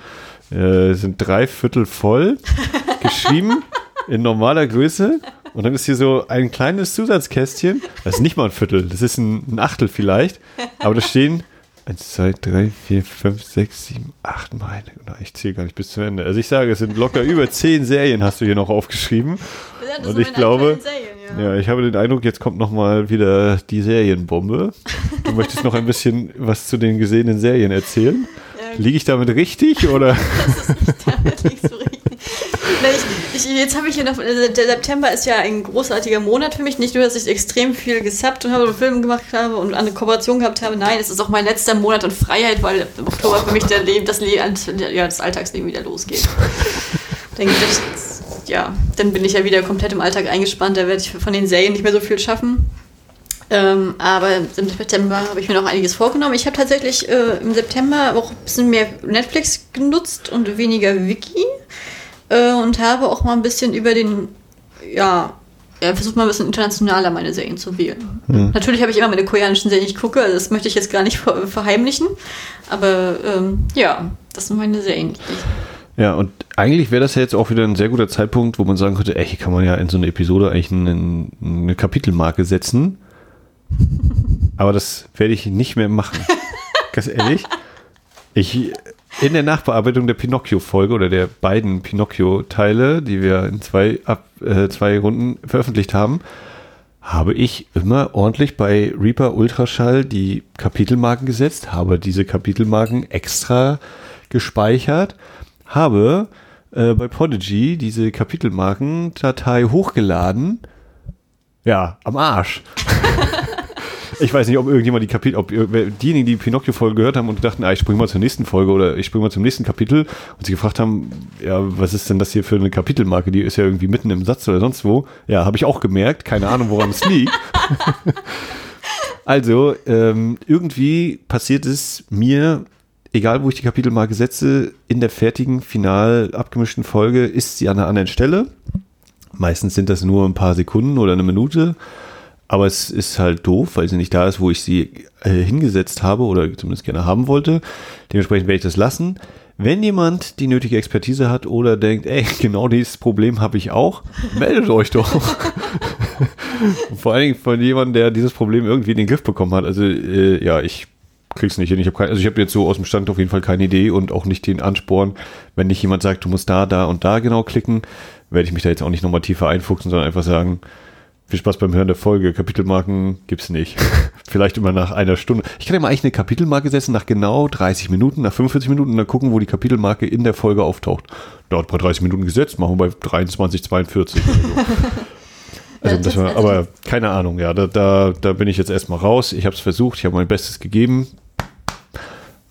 äh, sind drei Viertel voll geschrieben in normaler Größe. Und dann ist hier so ein kleines Zusatzkästchen. Das ist nicht mal ein Viertel, das ist ein, ein Achtel vielleicht. Aber da stehen 1, 2, 3, 4, 5, 6, 7, 8, meine. Ich zähle gar nicht bis zum Ende. Also ich sage, es sind locker über 10 Serien, hast du hier noch aufgeschrieben. Ja, und ich glaube, Serien, ja. ja. ich habe den Eindruck, jetzt kommt nochmal wieder die Serienbombe. Du möchtest noch ein bisschen was zu den gesehenen Serien erzählen? Liege ich damit richtig oder? das ist nicht damit liegst du richtig. Ich, ich, jetzt habe ich hier noch, also der September ist ja ein großartiger Monat für mich. Nicht nur, dass ich extrem viel gesappt und habe und Filme gemacht habe und eine Kooperation gehabt habe. Nein, es ist auch mein letzter Monat und Freiheit, weil im Oktober für mich der Leben, das, Leben, ja, das Alltagsleben wieder losgeht. Denke ich, ja, dann bin ich ja wieder komplett im Alltag eingespannt. Da werde ich von den Serien nicht mehr so viel schaffen. Ähm, aber im September habe ich mir noch einiges vorgenommen. Ich habe tatsächlich äh, im September auch ein bisschen mehr Netflix genutzt und weniger Wiki äh, und habe auch mal ein bisschen über den, ja, ja versucht mal ein bisschen internationaler meine Serien zu wählen. Mhm. Natürlich habe ich immer meine koreanischen Serien, die ich gucke, also das möchte ich jetzt gar nicht verheimlichen, aber ähm, ja, das sind meine Serien. Ja, und eigentlich wäre das ja jetzt auch wieder ein sehr guter Zeitpunkt, wo man sagen könnte, ey, hier kann man ja in so eine Episode eigentlich eine, eine Kapitelmarke setzen aber das werde ich nicht mehr machen. Ganz ehrlich. Ich, in der Nachbearbeitung der Pinocchio-Folge oder der beiden Pinocchio-Teile, die wir in zwei, ab, äh, zwei Runden veröffentlicht haben, habe ich immer ordentlich bei Reaper Ultraschall die Kapitelmarken gesetzt, habe diese Kapitelmarken extra gespeichert, habe äh, bei Podigy diese Kapitelmarken-Datei hochgeladen. Ja, am Arsch. Ich weiß nicht, ob irgendjemand die Kapitel, ob diejenigen, die Pinocchio-Folge gehört haben und dachten, ah, ich springe mal zur nächsten Folge oder ich springe mal zum nächsten Kapitel und sie gefragt haben, ja, was ist denn das hier für eine Kapitelmarke? Die ist ja irgendwie mitten im Satz oder sonst wo. Ja, habe ich auch gemerkt. Keine Ahnung, woran es liegt. also, ähm, irgendwie passiert es mir, egal wo ich die Kapitelmarke setze, in der fertigen, final abgemischten Folge ist sie an einer anderen Stelle. Meistens sind das nur ein paar Sekunden oder eine Minute. Aber es ist halt doof, weil sie nicht da ist, wo ich sie äh, hingesetzt habe oder zumindest gerne haben wollte. Dementsprechend werde ich das lassen. Wenn jemand die nötige Expertise hat oder denkt, ey, genau dieses Problem habe ich auch, meldet euch doch. Vor allen Dingen von jemandem, der dieses Problem irgendwie in den Griff bekommen hat. Also äh, ja, ich krieg's nicht hin. Ich habe also ich habe jetzt so aus dem Stand auf jeden Fall keine Idee und auch nicht den Ansporn, wenn nicht jemand sagt, du musst da, da und da genau klicken, werde ich mich da jetzt auch nicht nochmal tiefer einfuchsen, sondern einfach sagen, viel Spaß beim Hören der Folge. Kapitelmarken gibt's nicht. Vielleicht immer nach einer Stunde. Ich kann ja mal eigentlich eine Kapitelmarke setzen nach genau 30 Minuten, nach 45 Minuten und dann gucken, wo die Kapitelmarke in der Folge auftaucht. Dort bei 30 Minuten gesetzt, machen wir bei 23, 42. Also, das war, aber keine Ahnung, ja, da, da, da bin ich jetzt erstmal raus. Ich habe es versucht, ich habe mein Bestes gegeben.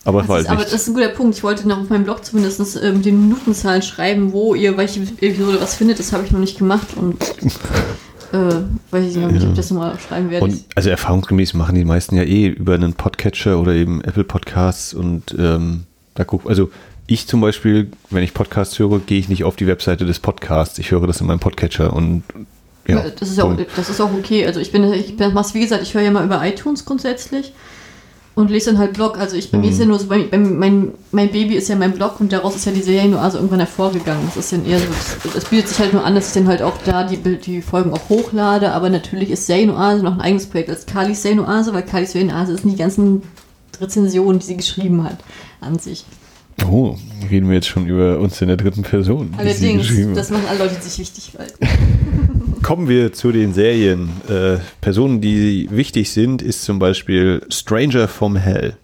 Aber das, war halt ist, aber das ist ein guter Punkt. Ich wollte noch auf meinem Blog zumindest äh, mit den Minutenzahlen schreiben, wo ihr welche Episode was findet. Das habe ich noch nicht gemacht und äh, weiß ich noch nicht, ja. ob ich das nochmal schreiben werde. Und also erfahrungsgemäß machen die meisten ja eh über einen Podcatcher oder eben Apple Podcasts und ähm, da guck, also ich zum Beispiel, wenn ich Podcasts höre, gehe ich nicht auf die Webseite des Podcasts. Ich höre das in meinem Podcatcher und ja. Das ist, auch, das ist auch okay. Also ich bin, ich bin, wie gesagt, ich höre ja mal über iTunes grundsätzlich. Und lese dann halt Blog. Also ich bei mir ist ja nur so, bei, bei, mein, mein Baby ist ja mein Blog und daraus ist ja die Serie nur also irgendwann hervorgegangen. Das ist ja eher so, es bietet sich halt nur an, dass ich dann halt auch da die, die Folgen auch hochlade, aber natürlich ist Serienoase noch ein eigenes Projekt als Kalis Serienoase, weil Kalis Serienoase ist die ganzen Rezensionen, die sie geschrieben hat, an sich. Oh, reden wir jetzt schon über uns in der dritten Person. Allerdings, das machen alle Leute, die sich wichtig halten. Kommen wir zu den Serien. Äh, Personen, die wichtig sind, ist zum Beispiel Stranger from Hell,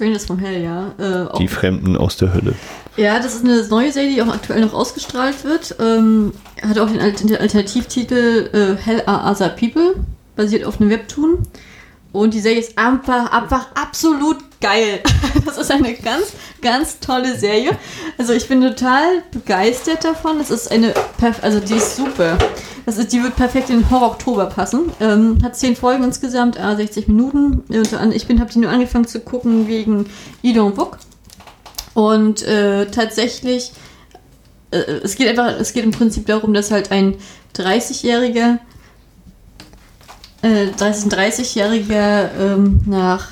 Strangers from Hell, ja. Äh, die Fremden aus der Hölle. Ja, das ist eine neue Serie, die auch aktuell noch ausgestrahlt wird. Ähm, hat auch den Alternativtitel äh, Hell are Other People, basiert auf einem Webtoon. Und die Serie ist einfach, einfach absolut geil. Das ist eine ganz, ganz tolle Serie. Also ich bin total begeistert davon. Das ist eine, also die ist super. Das ist, die wird perfekt in den Horror-Oktober passen. Ähm, hat zehn Folgen insgesamt, äh, 60 Minuten. Ich bin, habe die nur angefangen zu gucken wegen Idon Book. Und äh, tatsächlich, äh, es geht einfach, es geht im Prinzip darum, dass halt ein 30-Jähriger, äh, 30, 30-Jähriger ähm, nach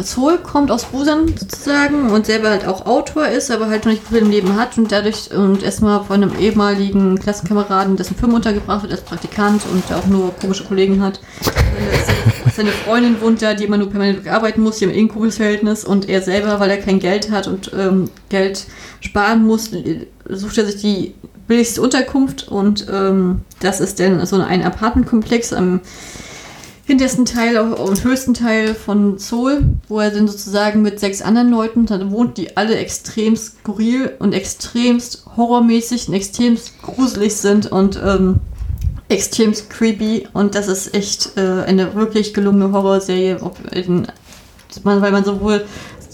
Seoul kommt aus Busan sozusagen und selber halt auch Autor ist, aber halt noch nicht viel im Leben hat und dadurch und erstmal von einem ehemaligen Klassenkameraden, dessen Firma untergebracht wird als Praktikant und auch nur komische Kollegen hat. Seine, seine Freundin wohnt da, die immer nur permanent arbeiten muss, die haben eh ein komisches Verhältnis und er selber, weil er kein Geld hat und ähm, Geld sparen muss, sucht er sich die billigste Unterkunft und ähm, das ist dann so ein Apartmentkomplex am hintersten Teil und höchsten Teil von Seoul, wo er dann sozusagen mit sechs anderen Leuten dann wohnt, die alle extrem skurril und extremst horrormäßig und extremst gruselig sind und ähm, extremst creepy. Und das ist echt äh, eine wirklich gelungene Horrorserie, ob in, weil man sowohl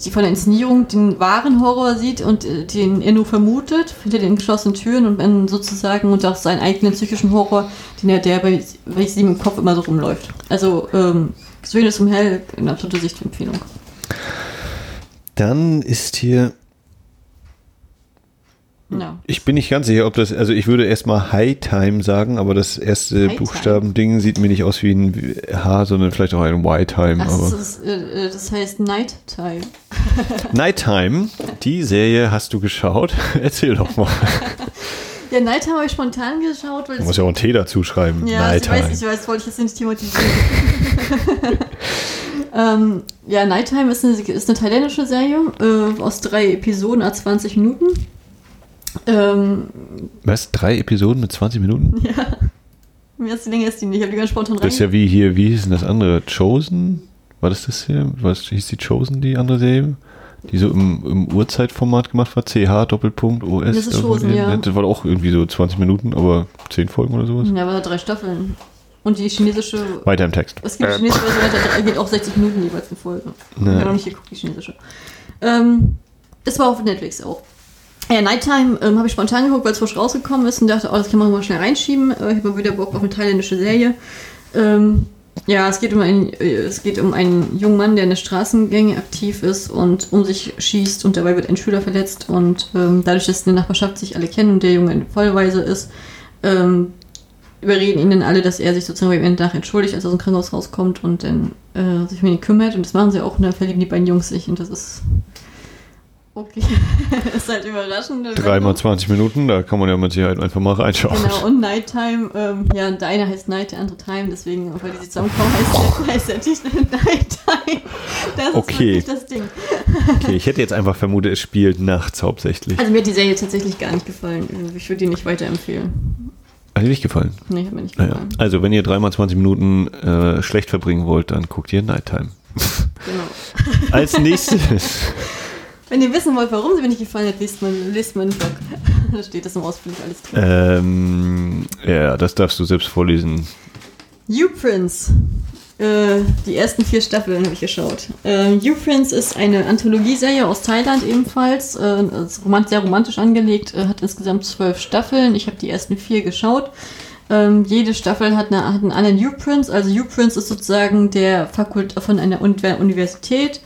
die von der Inszenierung den wahren Horror sieht und äh, den er nur vermutet, hinter den geschlossenen Türen und man sozusagen und auch seinen eigenen psychischen Horror, den er der bei, bei sieben im Kopf immer so rumläuft. Also, ähm, Söhne zum Hell, eine absolute Sichtempfehlung. Dann ist hier, Ja. ich bin nicht ganz sicher, ob das, also ich würde erstmal High Time sagen, aber das erste Time. Buchstabending sieht mir nicht aus wie ein H, sondern vielleicht auch ein Y-Time. Das, ist, äh, äh, das heißt Nighttime. Nighttime, die Serie hast du geschaut. Erzähl doch mal. Ja, Nighttime habe ich spontan geschaut, weil Du musst ja auch einen T dazu schreiben. Ja, also ich weiß, ich weiß, wollte ich jetzt nicht thematisieren. ähm, ja, Nighttime ist eine, ist eine thailändische Serie äh, aus drei Episoden à 20 Minuten. Ähm, Was? Drei Episoden mit 20 Minuten? mehr als die Länge ist die nicht, ich habe die ganz spontan. Das ist ja wie hier, wie hieß denn das andere? Chosen? War das das hier? Was hieß die Chosen, die andere Serie? Die so im, im Uhrzeitformat gemacht war? CH, Doppelpunkt, OS. Das ist Chosen, ja. Das war auch irgendwie so 20 Minuten, aber 10 Folgen oder sowas. ja, aber drei Staffeln. Und die chinesische. Weiter im Text. Es gibt die chinesische Version, geht auch 60 Minuten jeweils eine Folge. Ich Ja. habe noch nicht geguckt, die chinesische. Ähm, das war auf Netflix auch. Ja, Nighttime ähm, habe ich spontan geguckt, weil es frisch rausgekommen ist und dachte, oh, das kann man mal schnell reinschieben. Äh, ich habe mal wieder Bock auf eine thailändische Serie. Ähm, ja, es geht, um einen, äh, es geht um einen jungen Mann, der in der Straßengänge aktiv ist und um sich schießt und dabei wird ein Schüler verletzt und ähm, dadurch, dass in der Nachbarschaft sich alle kennen und der Junge eine Vollweise ist, ähm, überreden ihn dann alle, dass er sich sozusagen beim Endtag entschuldigt, als er aus dem Krankenhaus rauskommt und dann äh, sich um ihn kümmert. Und das machen sie auch und dann verlieben die beiden Jungs sich und das ist okay. ist halt überraschend. Dreimal 20 Minuten, da kann man ja mit Sicherheit einfach mal reinschauen. Genau, und Nighttime, ähm, ja, der eine heißt Night, der andere Time, deswegen, weil die zusammenkommen, heißt der, heißt der Titel Nighttime. Das ist Okay. wirklich das Ding. Okay, ich hätte jetzt einfach vermutet, es spielt nachts hauptsächlich. Also mir hat die Serie tatsächlich gar nicht gefallen. Ich würde die nicht weiterempfehlen. Hat dir nicht gefallen? Nee, hat mir nicht Naja, gefallen. also wenn ihr dreimal 20 Minuten äh, schlecht verbringen wollt, dann guckt ihr Nighttime. Genau. Als nächstes, Wenn ihr wissen wollt, warum sie mir nicht gefallen hat, lest meinen lest meinen Blog. da steht das im ausführlich alles drin. ähm, ja, das darfst du selbst vorlesen. U-Prince. Äh, die ersten vier Staffeln habe ich geschaut. Äh, U-Prince ist eine Anthologieserie aus Thailand ebenfalls. Äh, ist romant sehr romantisch angelegt, äh, hat insgesamt zwölf Staffeln. Ich habe die ersten vier geschaut. Ähm, jede Staffel hat, eine, hat einen anderen U-Prince. Also U-Prince ist sozusagen der Fakult von einer Uni Universität.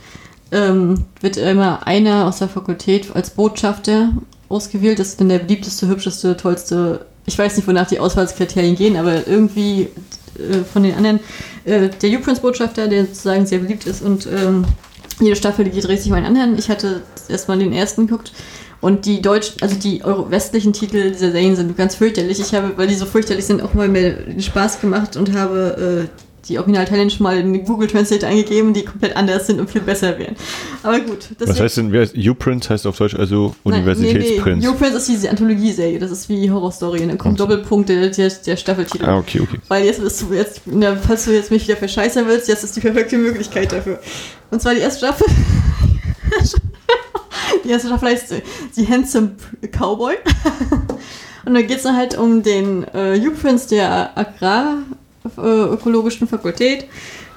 Ähm, wird immer einer aus der Fakultät als Botschafter ausgewählt. Das ist dann der beliebteste, hübscheste, tollste. Ich weiß nicht, wonach die Auswahlskriterien gehen, aber irgendwie äh, von den anderen. Äh, der U-Prince-Botschafter, der sozusagen sehr beliebt ist und ähm, jede Staffel die dreht sich mal in anderen. Ich hatte erstmal den ersten geguckt. Und die deutschen, also die westlichen Titel dieser Serien sind ganz fürchterlich. Ich habe, weil die so fürchterlich sind, auch mal den Spaß gemacht und habe äh, die original italienischen mal in Google Translate eingegeben, die komplett anders sind und viel besser wären. Aber gut. Was heißt denn, wer U-Prince heißt auf Deutsch also Universitätsprinz? Nee, nee. U-Prince ist diese Anthologie-Serie, das ist wie Horrorstory und dann kommt Doppelpunkt der, der, der Staffeltitel. Ah, okay, okay. Weil jetzt bist du jetzt, na, falls du jetzt mich wieder verscheißern willst, jetzt ist die perfekte Möglichkeit dafür. Und zwar die erste Staffel. die erste Staffel heißt The Handsome Cowboy. und da geht es dann halt um den äh, U-Prince der Agrar ökologischen Fakultät,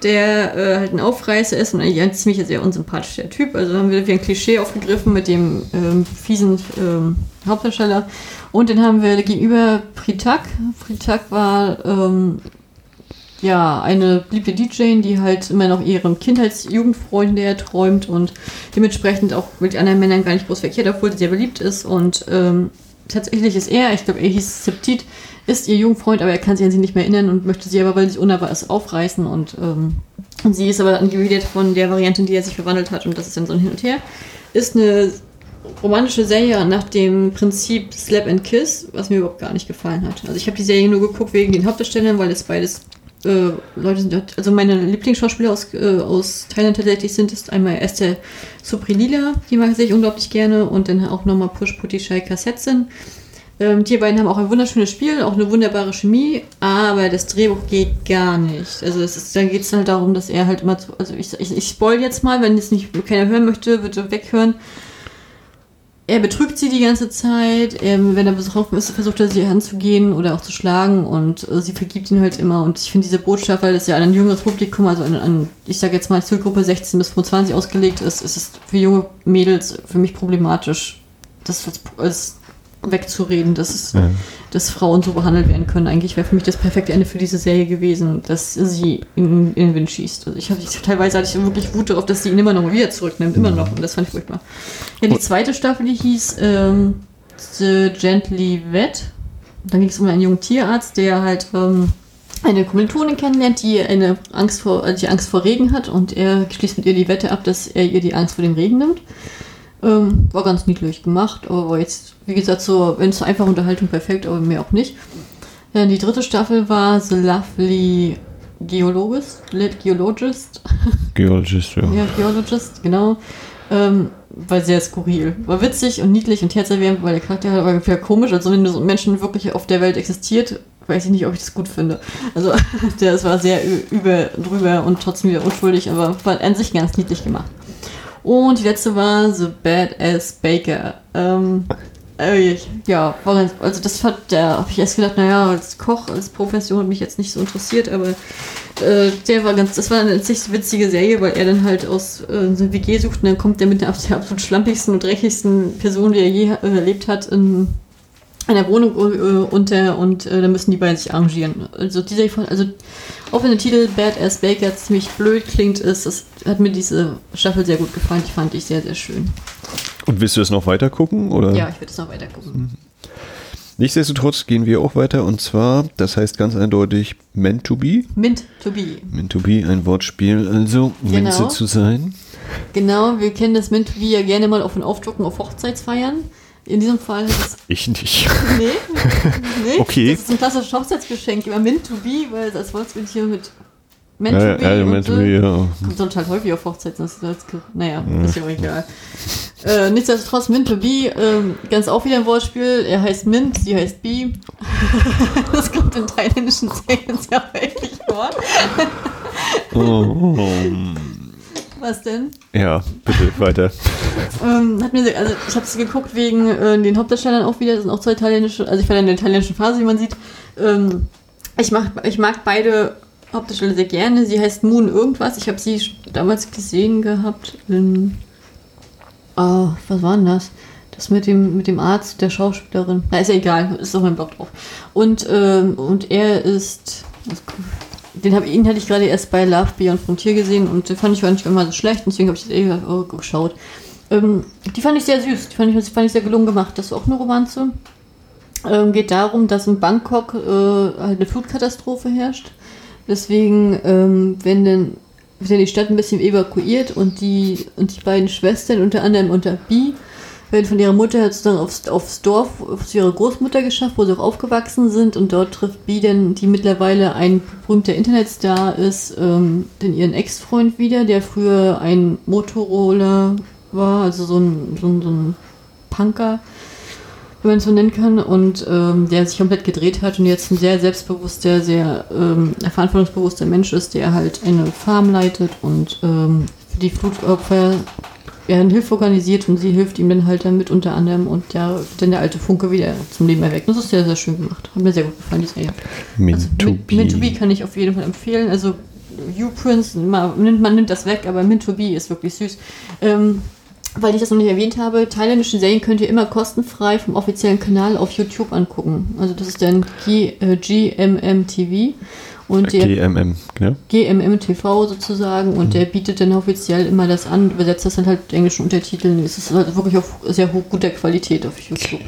der äh, halt ein Aufreißer ist und eigentlich ein ziemlich sehr unsympathischer Typ. Also haben wir wie ein Klischee aufgegriffen mit dem ähm, fiesen ähm, Hauptdarsteller. Und den haben wir gegenüber Pritak. Pritak war ähm, ja eine beliebte DJ, die halt immer noch ihren Kindheits-Jugendfreund näher träumt und dementsprechend auch mit anderen Männern gar nicht groß verkehrt, obwohl sie sehr beliebt ist. Und ähm, tatsächlich ist er, ich glaube, er hieß Septit, ist ihr Jugendfreund, aber er kann sich an sie nicht mehr erinnern und möchte sie aber, weil sie unnahbar ist, aufreißen. Und, ähm, sie ist aber angewidert von der Variante, in die er sich verwandelt hat. Und das ist dann so ein Hin und Her. Ist eine romantische Serie nach dem Prinzip Slap and Kiss, was mir überhaupt gar nicht gefallen hat. Also ich habe die Serie nur geguckt wegen den Hauptdarstellern, weil es beides äh, Leute sind. Also meine Lieblingsschauspieler aus, äh, aus Thailand tatsächlich sind ist einmal Esther Suprilila, die mag ich unglaublich gerne, und dann auch nochmal Push Putti Shai Kassetzen. Ähm, die beiden haben auch ein wunderschönes Spiel, auch eine wunderbare Chemie, aber das Drehbuch geht gar nicht. Also es ist, dann geht es halt darum, dass er halt immer, zu, also ich, ich, ich spoil jetzt mal, wenn jetzt nicht keiner hören möchte, bitte weghören. Er betrügt sie die ganze Zeit, er, wenn er besoffen ist, versucht er sie anzugehen oder auch zu schlagen und äh, sie vergibt ihn halt immer. Und ich finde diese Botschaft, weil das ja an ein jüngeres Publikum, also an, an ich sage jetzt mal Zielgruppe 16 bis 25 ausgelegt ist, ist es für junge Mädels für mich problematisch, das als wegzureden, dass, ja. dass Frauen so behandelt werden können. Eigentlich wäre für mich das perfekte Ende für diese Serie gewesen, dass sie in, in den Wind schießt. Also ich hatte teilweise hatte ich wirklich Wut darauf, dass sie ihn immer noch wieder zurücknimmt, immer noch. Und das fand ich furchtbar. Ja, die zweite Staffel, die hieß ähm, The Gently Vet. Da ging es um einen jungen Tierarzt, der halt ähm, eine Kommilitonin kennenlernt, die eine Angst vor, die Angst vor Regen hat und er schließt mit ihr die Wette ab, dass er ihr die Angst vor dem Regen nimmt. Ähm, war ganz niedlich gemacht, aber war jetzt, wie gesagt, so, wenn es einfach Unterhaltung perfekt, aber mehr auch nicht. Ja, die dritte Staffel war The Lovely Geologist. Geologist. Geologist, ja. Ja, Geologist, genau. Ähm, war sehr skurril. War witzig und niedlich und herzerwärmend, weil der Charakter war ungefähr komisch. Also wenn so ein Menschen wirklich auf der Welt existiert, weiß ich nicht, ob ich das gut finde. Also der, es war sehr über drüber und trotzdem wieder unschuldig, aber war an sich ganz niedlich gemacht. Und die letzte war The Badass Baker. Ähm, äh, ja, also das hat, da habe ich erst gedacht, naja, als Koch, als Profession hat mich jetzt nicht so interessiert, aber äh, der war ganz, das war eine ziemlich witzige Serie, weil er dann halt aus äh, so WG sucht und dann kommt der mit der absolut schlampigsten und dreckigsten Person, die er je äh, erlebt hat, in einer Wohnung äh, unter und äh, dann müssen die beiden sich arrangieren. Also dieser, also auch wenn der Titel Badass Baker ziemlich blöd klingt, ist, das hat mir diese Staffel sehr gut gefallen. Die fand ich sehr, sehr schön. Und willst du es noch weiter gucken? Oder? Ja, ich würde es noch weiter gucken. Mhm. Nichtsdestotrotz gehen wir auch weiter und zwar, das heißt ganz eindeutig Meant to be. Mint to be. Meant to be, ein Wortspiel, also genau. Minze zu sein. Genau, wir kennen das Mint to be ja gerne mal auf den Aufdrucken auf Hochzeitsfeiern. In diesem Fall ist Ich nicht. Nee, nee. Okay. Das ist ein klassisches Hochzeitsgeschenk. Immer Mint to be, weil das Wolfsbild hier mit Meant ja, to be. Ja, meant to be, ja. Kommt dann halt häufig auf Hochzeiten. Das ist, naja, ja. ist ja auch egal. Äh, nichtsdestotrotz, Mint to be, ähm, ganz auch wieder ein Wortspiel. Er heißt Mint, sie heißt Bee. das kommt in thailändischen Serien sehr häufig vor. oh. Was denn? Ja, bitte weiter. ähm, hat mir, also ich habe es geguckt wegen äh, den Hauptdarstellern auch wieder. Das sind auch zwei italienische, also ich war in der italienischen Phase, wie man sieht. Ähm, ich, mag, ich mag beide Hauptdarsteller sehr gerne. Sie heißt Moon irgendwas. Ich habe sie damals gesehen gehabt in. Oh, was war denn das? Das mit dem, mit dem Arzt, der Schauspielerin. Na, ist ja egal, ist auf meinem Blog drauf. Und, ähm, und er ist. Den hab, ihn hatte ich gerade erst bei Love Beyond Frontier gesehen und den fand ich nicht immer so schlecht, deswegen habe ich das eh oh, geschaut. Ähm, die fand ich sehr süß, die fand ich, fand ich sehr gelungen gemacht. Das ist auch eine Romanze. Ähm, geht darum, dass in Bangkok äh, eine Flutkatastrophe herrscht Deswegen, ähm, wenn dann wird die Stadt ein bisschen evakuiert und die, und die beiden Schwestern, unter anderem unter B, werden von ihrer Mutter sozusagen aufs, aufs Dorf, zu ihrer Großmutter geschafft, wo sie auch aufgewachsen sind. Und dort trifft B dann, die mittlerweile ein berühmter Internetstar ist, ähm, den ihren Ex-Freund wieder, der früher ein Motorola war, also so ein, so ein, so ein Punker, wenn man es so nennen kann, und ähm, der sich komplett gedreht hat und jetzt ein sehr selbstbewusster, sehr ähm, verantwortungsbewusster Mensch ist, der halt eine Farm leitet und ähm, für die Flutopfer ja, eine Hilfe organisiert und sie hilft ihm dann halt damit unter anderem und ja, dann der alte Funke wieder zum Leben erweckt. Das ist sehr, sehr schön gemacht. Hat mir sehr gut gefallen, die Serie. Min Also, to Min- Min to be. Be kann ich auf jeden Fall empfehlen. Also U-Prince, man nimmt, man nimmt das weg, aber Min to Be ist wirklich süß. Ähm, weil ich das noch nicht erwähnt habe, thailändische Serien könnt ihr immer kostenfrei vom offiziellen Kanal auf YouTube angucken. Also das ist dann G, äh, und der GMM, genau. GMM TV sozusagen und der bietet dann offiziell immer das an, übersetzt das dann halt mit englischen Untertiteln. Es ist halt wirklich auf sehr hoch guter Qualität auf YouTube.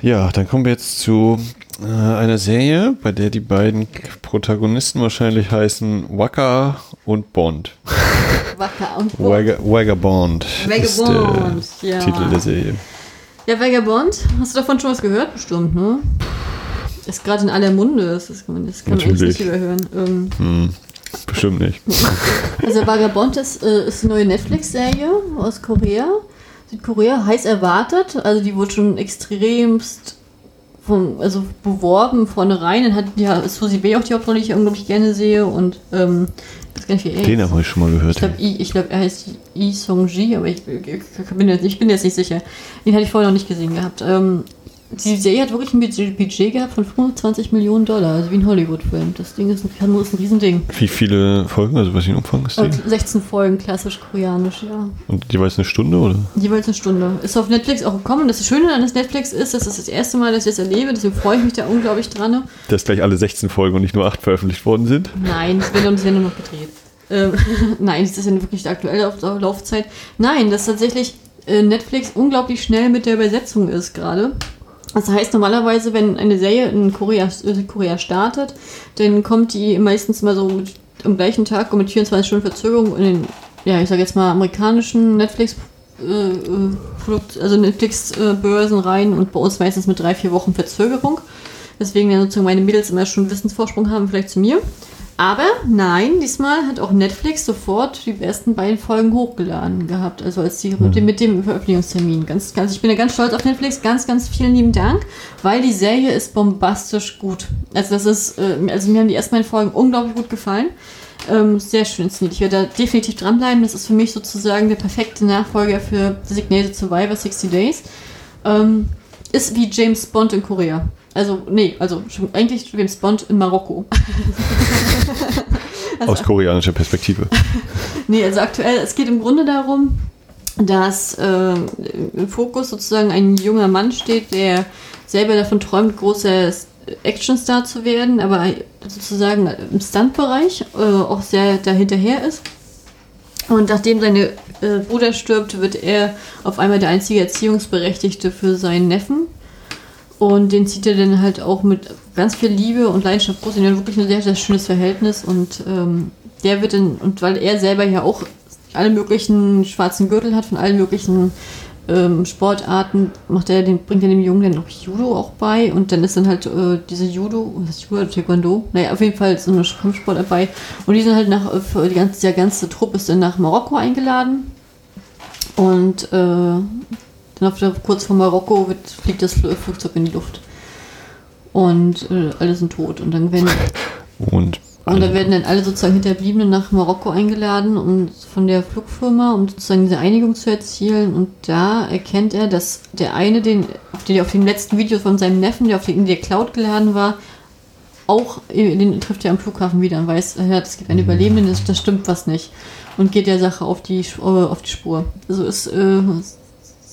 Ja, dann kommen wir jetzt zu äh, einer Serie, bei der die beiden Protagonisten wahrscheinlich heißen Waka und Bond. Wacker und Wagga- Vagabond ist Vagabond, der ja. Titel der Serie. Ja, Vagabond, hast du davon schon was gehört? Bestimmt, ne? Ist gerade in aller Munde, das, ist, das kann man echt nicht überhören. Ähm, Hm, bestimmt nicht. also Vagabond ist, äh, ist eine neue Netflix-Serie aus Korea. Südkorea, heiß erwartet. Also die wurde schon extremst von, also beworben vornherein. Dann hat ja Susi B auch die Hauptrolle, die ich unglaublich gerne sehe. Und ähm, ich Den habe ich schon mal Ich gehört. glaube, ich glaub, er heißt Yi Song-ji, aber ich, ich, bin jetzt, ich bin jetzt nicht sicher. Den hatte ich vorher noch nicht gesehen gehabt. Ähm, die Serie hat wirklich ein Budget, gehabt von 25 Millionen Dollar, also wie ein Hollywood-Film. Das Ding ist ein, ist ein Riesending. Wie viele Folgen, also was ein Umfang ist die? Und 16 Folgen, klassisch koreanisch, ja. Und jeweils eine Stunde, oder? Jeweils eine Stunde. Ist auf Netflix auch gekommen. Das Schöne an das Netflix ist, das ist das erste Mal, dass ich das erlebe, deswegen freue ich mich da unglaublich dran. Dass gleich alle 16 Folgen und nicht nur 8 veröffentlicht worden sind. Nein, es wird uns ja nur noch gedreht. Ähm, Nein, das ist ja wirklich die aktuelle Lauf Laufzeit. Nein, dass tatsächlich äh, Netflix unglaublich schnell mit der Übersetzung ist gerade. Das heißt, normalerweise, wenn eine Serie in Korea, Südkorea startet, dann kommt die meistens mal so am gleichen Tag und mit 24 Stunden Verzögerung in den, ja, ich sag jetzt mal, amerikanischen Netflix äh, äh, also Netflix-Börsen rein und bei uns meistens mit drei, vier Wochen Verzögerung. Deswegen dann sozusagen meine Mädels immer schon Wissensvorsprung haben, vielleicht zu mir. Aber nein, diesmal hat auch Netflix sofort die ersten beiden Folgen hochgeladen gehabt. Also als die mit, dem, mit dem Veröffentlichungstermin. Ganz, ganz, ich bin ja ganz stolz auf Netflix. Ganz, ganz vielen lieben Dank, weil die Serie ist bombastisch gut. Also das ist, äh, also mir haben die ersten beiden Folgen unglaublich gut gefallen. Ähm, sehr schön inszeniert. Ich werde da definitiv dranbleiben. Das ist für mich sozusagen der perfekte Nachfolger für Designated Survivor 60 Days. Ähm, ist wie James Bond in Korea. Also, nee, also schon- eigentlich James Bond in Marokko. Also- Aus koreanischer Perspektive. Nee, also aktuell, es geht im Grunde darum, dass äh, im Fokus sozusagen ein junger Mann steht, der selber davon träumt, großer Actionstar zu werden, aber sozusagen im Stuntbereich äh, auch sehr dahinterher ist. Und nachdem seine äh, Bruder stirbt, wird er auf einmal der einzige Erziehungsberechtigte für seinen Neffen. Und den zieht er dann halt auch mit ganz viel Liebe und Leidenschaft groß. Die haben wirklich ein sehr, sehr schönes Verhältnis. Und ähm, der wird dann, und weil er selber ja auch alle möglichen schwarzen Gürtel hat von allen möglichen ähm, Sportarten, macht er den, bringt er dem Jungen dann noch Judo auch bei. Und dann ist dann halt äh, diese Judo, was ist Judo oder Taekwondo? Naja, auf jeden Fall so eine Kampfsport dabei. Und die sind halt nach, äh, die ganze, der ganze Trupp ist dann nach Marokko eingeladen. Und äh, dann auf der, kurz vor Marokko wird, fliegt das Fl- Flugzeug in die Luft. Und äh, alle sind tot. Und dann werden, Und, und dann werden dann alle sozusagen Hinterbliebenen nach Marokko eingeladen und von der Flugfirma, um sozusagen diese Einigung zu erzielen. Und da erkennt er, dass der eine, den, auf, den, auf dem letzten Video von seinem Neffen, der auf den in der Cloud geladen war, auch, äh, den trifft er am Flughafen wieder und weiß, ja, es gibt einen Überlebenden, das, das stimmt was nicht. Und geht der Sache auf die, äh, auf die Spur. Also ist äh,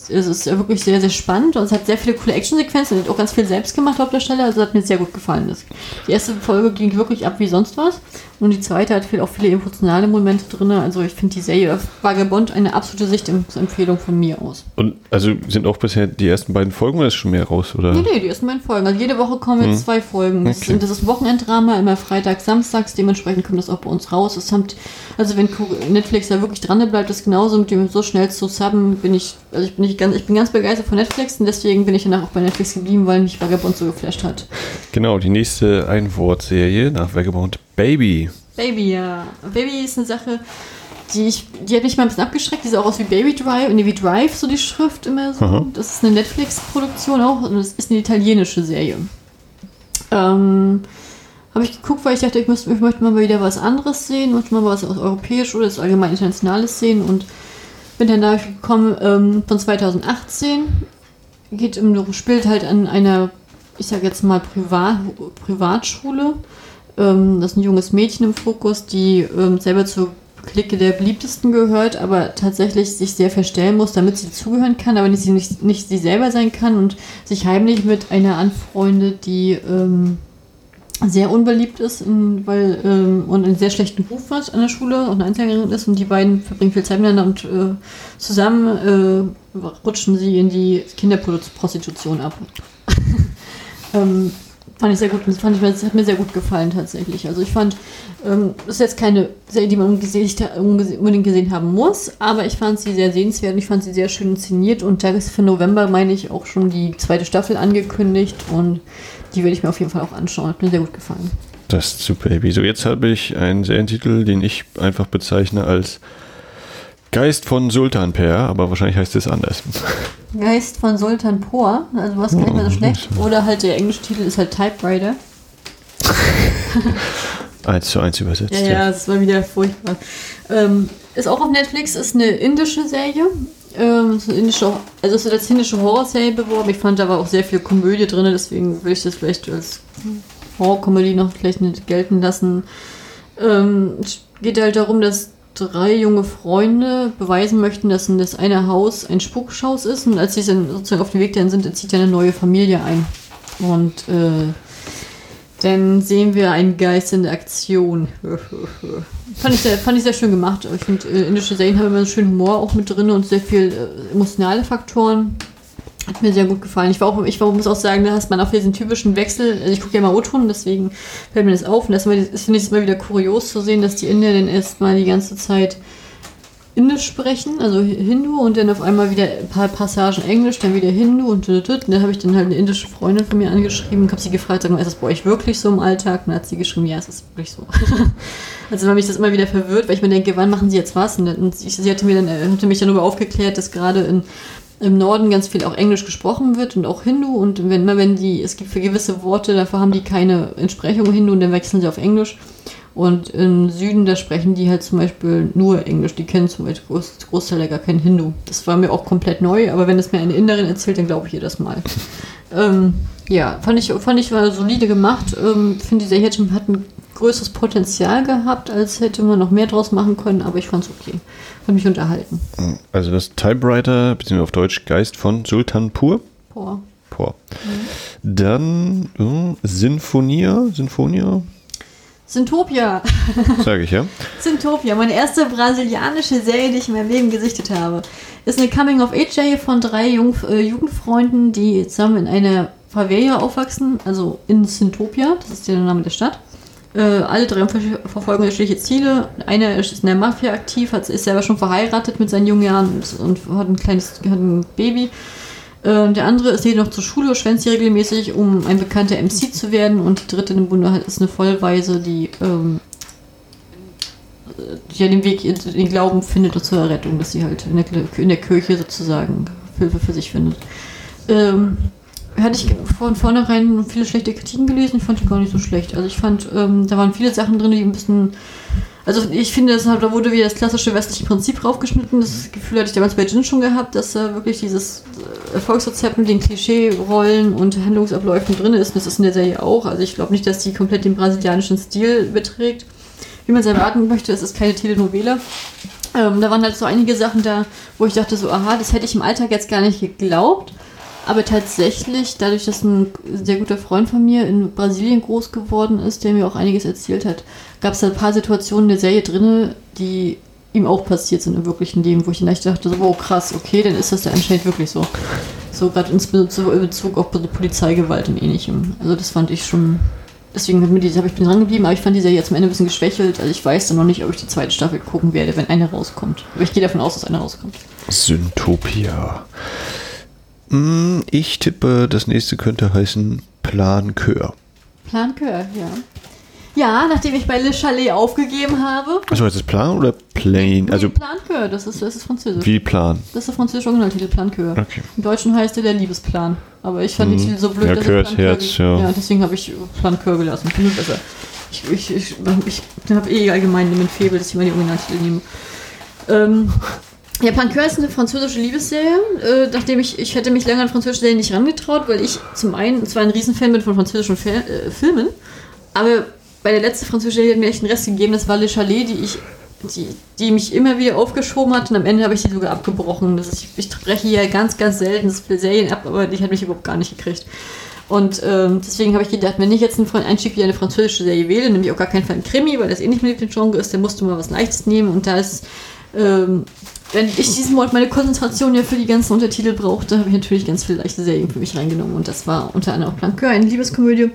es ist wirklich sehr, sehr spannend und es hat sehr viele coole Actionsequenzen. Hat auch ganz viel selbst gemacht, Hauptdarsteller. Also hat mir sehr gut gefallen. Das, die erste Folge ging wirklich ab wie sonst was. Und die zweite hat viel, auch viele emotionale Momente drin. Also ich finde die Serie Vagabond eine absolute Sichtempfehlung von mir aus. Und also sind auch bisher die ersten beiden Folgen oder ist schon mehr raus? Oder? Nee, nee, die ersten beiden Folgen. Also jede Woche kommen jetzt zwei Folgen. Das, Okay. ist, das ist Wochenenddrama, immer Freitag, Samstags. Dementsprechend kommt das auch bei uns raus. Es haben, also wenn Netflix da wirklich dran bleibt, ist genauso mit dem so schnell zu subben, bin ich, also ich bin, nicht ganz, ich bin ganz begeistert von Netflix und deswegen bin ich danach auch bei Netflix geblieben, weil mich Vagabond so geflasht hat. Genau, die nächste Einwortserie nach Vagabond Baby. Baby, ja. Baby ist eine Sache, die ich, die hat mich mal ein bisschen abgeschreckt. Die sah auch aus wie Baby Drive, nee, wie Drive, so die Schrift immer so. Aha. Das ist eine Netflix-Produktion auch und das ist eine italienische Serie. Ähm, habe ich geguckt, weil ich dachte, ich, müsste, ich möchte mal wieder was anderes sehen, möchte mal was aus europäisch oder das allgemein internationales sehen und bin dann da gekommen ähm, von 2018. Geht im, spielt halt an einer, ich sag jetzt mal, Privat, Privatschule. Ähm, das ist ein junges Mädchen im Fokus, die ähm, selber zur Clique der beliebtesten gehört, aber tatsächlich sich sehr verstellen muss, damit sie zugehören kann, aber nicht, sie nicht, nicht sie selber sein kann und sich heimlich mit einer anfreundet, die ähm, sehr unbeliebt ist in, weil, ähm, und einen sehr schlechten Ruf hat an der Schule und eine Einzelgängerin ist und die beiden verbringen viel Zeit miteinander und äh, zusammen äh, rutschen sie in die Kinderprostitution ab. ähm, fand ich sehr gut, das, fand ich, das hat mir sehr gut gefallen tatsächlich. Also ich fand, ähm, das ist jetzt keine Serie, die man unbedingt gesehen haben muss, aber ich fand sie sehr sehenswert und ich fand sie sehr schön inszeniert und da ist für November, meine ich, auch schon die zweite Staffel angekündigt und die werde ich mir auf jeden Fall auch anschauen. Hat mir sehr gut gefallen. Das zu Baby. So, jetzt habe ich einen Serientitel, den ich einfach bezeichne als Geist von Sultanper, aber wahrscheinlich heißt es anders. Geist von Sultan Por, also was gar nicht mehr so schlecht. Oder halt der englische Titel ist halt Typewriter. Eins zu eins übersetzt. Ja, ja, das war wieder furchtbar. Ähm, ist auch auf Netflix, ist eine indische Serie. Ähm, ist eine indische, also es wird als indische Horrorserie beworben. Ich fand, da war auch sehr viel Komödie drin, deswegen will ich das vielleicht als Horrorkomödie noch vielleicht nicht gelten lassen. Ähm, es geht halt darum, dass drei junge Freunde beweisen möchten, dass das eine Haus ein Spukschaus ist und als sie dann sozusagen auf dem Weg dahin sind, zieht ja eine neue Familie ein. Und äh, dann sehen wir einen Geist in der Aktion. fand, ich sehr, fand ich sehr schön gemacht. Ich finde, äh, indische Serien haben immer einen schönen Humor auch mit drin und sehr viel äh, emotionale Faktoren. Hat mir sehr gut gefallen. Ich, war auch, ich war, muss auch sagen, da hast man auch diesen typischen Wechsel. Also ich gucke ja mal O-Ton, deswegen fällt mir das auf. Und das, immer- das finde ich immer wieder kurios zu sehen, dass die Inder dann erstmal die ganze Zeit Indisch sprechen, also Hindu, und dann auf einmal wieder ein paar Passagen Englisch, dann wieder Hindu und tüt. Und dann habe ich dann halt eine indische Freundin von mir angeschrieben und habe sie gefragt, sag mal, ist das bei euch wirklich so im Alltag? Und dann hat sie geschrieben, ja, es ist wirklich so. also war mich das immer wieder verwirrt, weil ich mir denke, wann machen sie jetzt was? Und, und ich, sie hatte, mir dann, äh, hatte mich dann darüber aufgeklärt, dass gerade in, im Norden ganz viel auch Englisch gesprochen wird und auch Hindu. Und wenn immer wenn die, es gibt für gewisse Worte, dafür haben die keine Entsprechung Hindu und dann wechseln sie auf Englisch. Und im Süden, da sprechen die halt zum Beispiel nur Englisch. Die kennen zum Beispiel Groß, Großteil gar kein Hindu. Das war mir auch komplett neu, aber wenn es mir eine Inderin erzählt, dann glaube ich ihr das mal. ähm, ja, fand ich, fand ich war solide gemacht. Ähm, Finde die Serie hat, ein größeres Potenzial gehabt, als hätte man noch mehr draus machen können, aber ich fand es okay. Fand mich unterhalten. Also das Typewriter, beziehungsweise auf Deutsch Geist von Sultanpur. Boah. Por. Dann äh, Sinfonia, Sinfonia, Syntopia. sage ich ja. Syntopia, meine erste brasilianische Serie, die ich in meinem Leben gesichtet habe. Ist eine Coming-of-Age-Serie von drei Jung äh, Jugendfreunden, die zusammen in einer Favela aufwachsen, also in Syntopia, das ist der Name der Stadt. Äh, alle drei ver verfolgen unterschiedliche Ziele. Einer ist in der Mafia aktiv, hat, ist selber schon verheiratet mit seinen jungen Jahren und, und hat ein kleines hat ein Baby. Äh, der andere ist hier noch zur Schule, schwänzt sie regelmäßig, um ein bekannter MC zu werden. Und die dritte im Bunde ist eine Vollweise, die ähm, die ja den Weg in den Glauben findet zur Errettung, dass sie halt in der, in der Kirche sozusagen Hilfe für sich findet. Ähm, hatte ich von vornherein viele schlechte Kritiken gelesen, ich fand die gar nicht so schlecht. Also ich fand, ähm, da waren viele Sachen drin, die ein bisschen. Also ich finde, das, da wurde wieder das klassische westliche Prinzip raufgeschnitten. Das Gefühl hatte ich damals bei Jin schon gehabt, dass da wirklich dieses äh, Erfolgsrezept mit den Klischee-Rollen und Handlungsabläufen drin ist. Und das ist in der Serie auch. Also ich glaube nicht, dass die komplett den brasilianischen Stil beträgt wie man es erwarten möchte. Es ist keine Telenovela. Ähm, da waren halt so einige Sachen da, wo ich dachte so, aha, das hätte ich im Alltag jetzt gar nicht geglaubt. Aber tatsächlich, dadurch, dass ein sehr guter Freund von mir in Brasilien groß geworden ist, der mir auch einiges erzählt hat, gab es da ein paar Situationen in der Serie drin, die ihm auch passiert sind im wirklichen Leben, wo ich dann echt dachte, so, wow, krass, okay, dann ist das ja anscheinend wirklich so. So gerade in Bezug auf Polizeigewalt und ähnlichem. Also das fand ich schon. Deswegen habe ich bin dran geblieben, aber ich fand die Serie jetzt am Ende ein bisschen geschwächelt. Also ich weiß dann noch nicht, ob ich die zweite Staffel gucken werde, wenn eine rauskommt. Aber ich gehe davon aus, dass eine rauskommt. Syntopia. Hm, Ich tippe, das nächste könnte heißen Plan Kör. Plan Coeur, ja. Ja, nachdem ich bei Le Chalet aufgegeben habe. Also heißt es Plan oder Plain? Also nee, Plan Coeur, das ist, das ist französisch. wie Plan. Das ist der französische Originaltitel, Plan Coeur. Okay. Im Deutschen heißt er der Liebesplan. Aber ich fand Mhm. den Titel so blöd, Ja, dass Coeur ich ist Plan Herz, ja. ja, deswegen habe ich Plan Coeur gelassen. Finde ich besser. Ich, ich, ich, ich habe eh allgemein mit Febel, dass ich mal die Originaltitel nehme. Ähm, ja, Plan Coeur ist eine französische Liebesserie. Äh, nachdem ich, ich hätte mich länger an französische Serien nicht rangetraut, weil ich zum einen zwar ein Riesenfan bin von französischen Fer äh, Filmen, aber bei der letzten französischen Serie hat mir echt einen Rest gegeben, das war Le Chalet, die ich die, die mich immer wieder aufgeschoben hat und am Ende habe ich sie sogar abgebrochen. Das ist, ich breche hier ganz, ganz selten Serien ab, aber die hat mich überhaupt gar nicht gekriegt. Und ähm, deswegen habe ich gedacht, wenn ich jetzt einen Einstieg wieder eine französische Serie wähle, nämlich auch gar keinen Fall ein Krimi, weil das eh nicht mit dem Genre ist, dann musst du mal was Leichtes nehmen und da ist, ähm, wenn ich diesen Monat meine Konzentration ja für die ganzen Untertitel brauchte, habe ich natürlich ganz viele leichte Serien für mich reingenommen und das war unter anderem auch Planqueur, eine Liebeskomödie.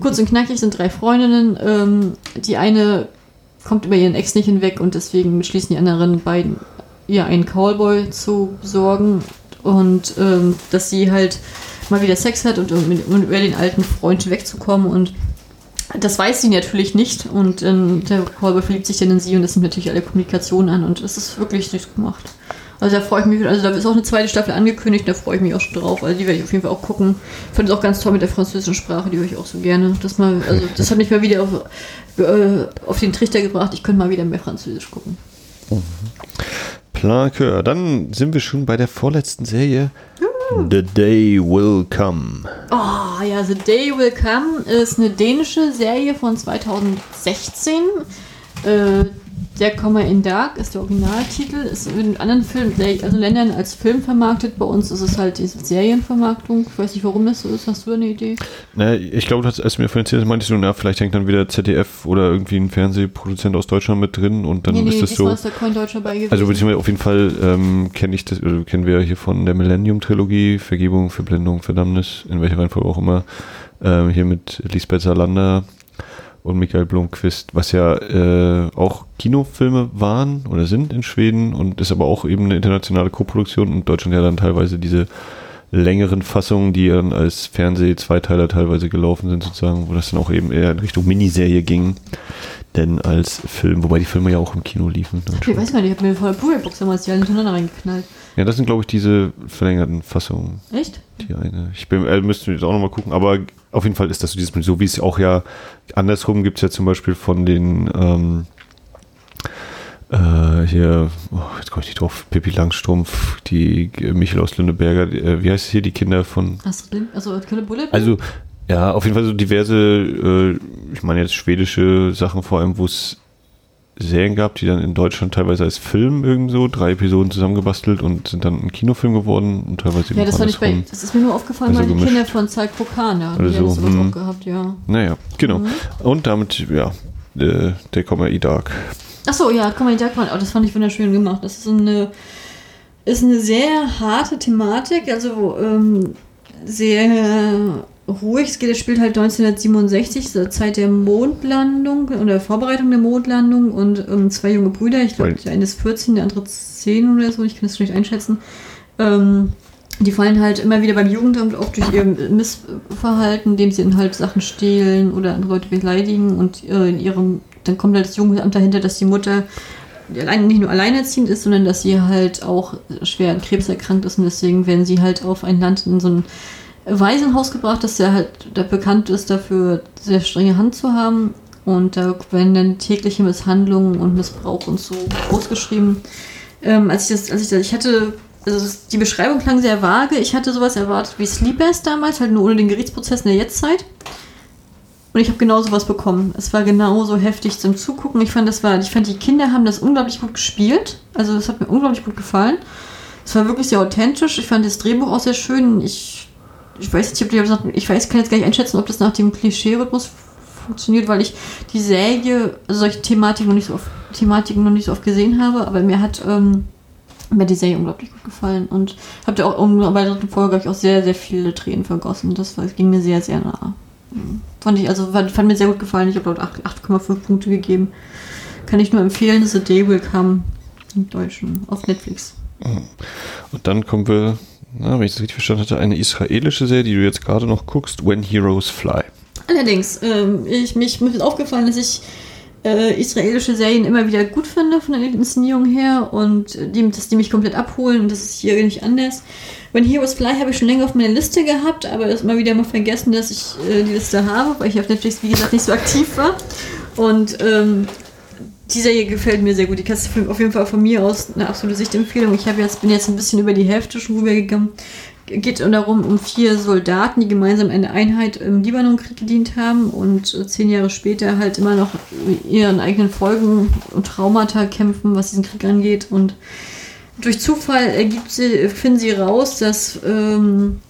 Kurz und knackig sind drei Freundinnen. Ähm, die eine kommt über ihren Ex nicht hinweg und deswegen beschließen die anderen beiden, ihr einen Callboy zu besorgen und ähm, dass sie halt mal wieder Sex hat und um, um über den alten Freund wegzukommen und das weiß sie natürlich nicht und ähm, der Callboy verliebt sich dann in sie und das nimmt natürlich alle Kommunikation an und das ist wirklich süß gemacht. Also da freue ich mich, also da ist auch eine zweite Staffel angekündigt, da freue ich mich auch schon drauf. Also die werde ich auf jeden Fall auch gucken. Ich finde es auch ganz toll mit der französischen Sprache, die höre ich auch so gerne. Das, mal, also das hat mich mal wieder auf, äh, auf den Trichter gebracht, ich könnte mal wieder mehr Französisch gucken. Plan Coeur. Dann sind wir schon bei der vorletzten Serie. The Day Will Come. Oh ja, The Day Will Come ist eine dänische Serie von 2016. Äh, der Komma in Dark ist der Originaltitel. Ist in anderen Film, also Ländern als Film vermarktet. Bei uns ist es halt die Serienvermarktung. Ich weiß nicht, warum das so ist. Hast du eine Idee? Na, ich glaube, du hast erst mir von erzählt, meintest du, na, vielleicht hängt dann wieder ZDF oder irgendwie ein Fernsehproduzent aus Deutschland mit drin und dann nee, nee, ist das so. ist da kein Deutscher bei gewesen. Also beziehungsweise auf jeden Fall ähm, kenne ich das, oder kennen wir hier von der Millennium-Trilogie, Vergebung, Verblendung, Verdammnis, in welcher Reihenfolge auch immer, ähm, hier mit Lisbeth Salander und Michael Blomqvist, was ja äh, auch Kinofilme waren oder sind in Schweden und ist aber auch eben eine internationale Koproduktion und Deutschland ja dann teilweise diese längeren Fassungen, die dann als Fernseh-Zweiteiler teilweise gelaufen sind, sozusagen, wo das dann auch eben eher in Richtung Miniserie ging, denn als Film, wobei die Filme ja auch im Kino liefen. ich weiß gar nicht, ich habe mir vor der Blu-ray-Box damals die alle hintereinander reingeknallt. Ja, das sind, glaube ich, diese verlängerten Fassungen. Echt? Die eine. Ich bin, äh, müssten wir jetzt auch nochmal gucken, aber auf jeden Fall ist das so dieses, so wie es auch ja andersrum gibt es ja zum Beispiel von den, ähm, äh, hier, oh, jetzt komme ich nicht drauf, Pippi Langstrumpf, die äh, Michel aus Lünneberger, äh, wie heißt es hier, die Kinder von, Hast du? Also, keine Bullet? also, ja, auf jeden Fall so diverse, äh, ich meine jetzt schwedische Sachen vor allem, wo es Serien gab, die dann in Deutschland teilweise als Film irgend so, drei Episoden zusammengebastelt und sind dann ein Kinofilm geworden und teilweise ja, das ich bei, das ist mir nur aufgefallen, Also weil die gemischt. Kinder von Zeit Kokan, ja, Oder die haben so, sowas hm. auch gehabt, ja. Naja, genau. Und damit, ja, äh, der Komma E-Dark. Achso, ja, Comedy Darkman, oh, das fand ich wunderschön gemacht. Das ist eine, ist eine sehr harte Thematik, also ähm, sehr ruhig. Es geht, es spielt halt 1967, zur Zeit der Mondlandung oder Vorbereitung der Mondlandung und ähm, zwei junge Brüder, ich glaube, der eine ist 14, der andere 10 oder so, ich kann das schlecht einschätzen. Ähm, die fallen halt immer wieder beim Jugendamt auf durch ihr Missverhalten, indem sie dann halt Sachen stehlen oder andere Leute beleidigen und äh, in ihrem, dann kommt halt das Jugendamt dahinter, dass die Mutter nicht nur alleinerziehend ist, sondern dass sie halt auch schwer an Krebs erkrankt ist und deswegen werden sie halt auf ein Land in so ein Waisenhaus gebracht, das ja halt da bekannt ist dafür, sehr strenge Hand zu haben. Und da werden dann tägliche Misshandlungen und Missbrauch und so großgeschrieben. Ähm, als ich das, als ich das, ich hatte, also das, die Beschreibung klang sehr vage. Ich hatte sowas erwartet wie Sleepers damals, halt nur ohne den Gerichtsprozess in der Jetztzeit. Und ich habe genauso was bekommen. Es war genauso heftig zum Zugucken. Ich fand, das war, ich fand, die Kinder haben das unglaublich gut gespielt. Also das hat mir unglaublich gut gefallen. Es war wirklich sehr authentisch. Ich fand das Drehbuch auch sehr schön. Ich, ich weiß nicht, ob die, ich weiß, kann jetzt gar nicht einschätzen, ob das nach dem Klischee-Rhythmus funktioniert, weil ich die Serie, also solche Thematiken noch nicht so oft, Thematiken noch nicht so oft gesehen habe, aber mir hat ähm, mir die Serie unglaublich gut gefallen und habe auch um, bei der dritten Folge ich auch sehr, sehr viele Tränen vergossen. Das, war, das ging mir sehr, sehr nah. Fand ich, also fand, fand mir sehr gut gefallen. Ich habe dort 8,5 Punkte gegeben. Kann ich nur empfehlen, The Day Will Come im Deutschen auf Netflix. Und dann kommen wir, na, wenn ich das richtig verstanden hatte, eine israelische Serie, die du jetzt gerade noch guckst, When Heroes Fly. Allerdings, ähm, ich, mich, mir ist aufgefallen, dass ich äh, israelische Serien immer wieder gut finde von der Inszenierung her und die, dass die mich komplett abholen und das ist hier nicht anders. When Heroes Fly habe ich schon länger auf meiner Liste gehabt, aber das immer wieder mal vergessen, dass ich äh, die Liste habe, weil ich auf Netflix, wie gesagt, nicht so aktiv war. Und ähm, die Serie gefällt mir sehr gut. Die kannst du auf jeden Fall von mir aus eine absolute Sichtempfehlung. Ich jetzt, bin jetzt ein bisschen über die Hälfte schon rübergegangen geht darum, um vier Soldaten, die gemeinsam eine Einheit im Libanonkrieg gedient haben und zehn Jahre später halt immer noch ihren eigenen Folgen und Traumata kämpfen, was diesen Krieg angeht. Und durch Zufall ergibt sie, finden sie raus, dass ähm,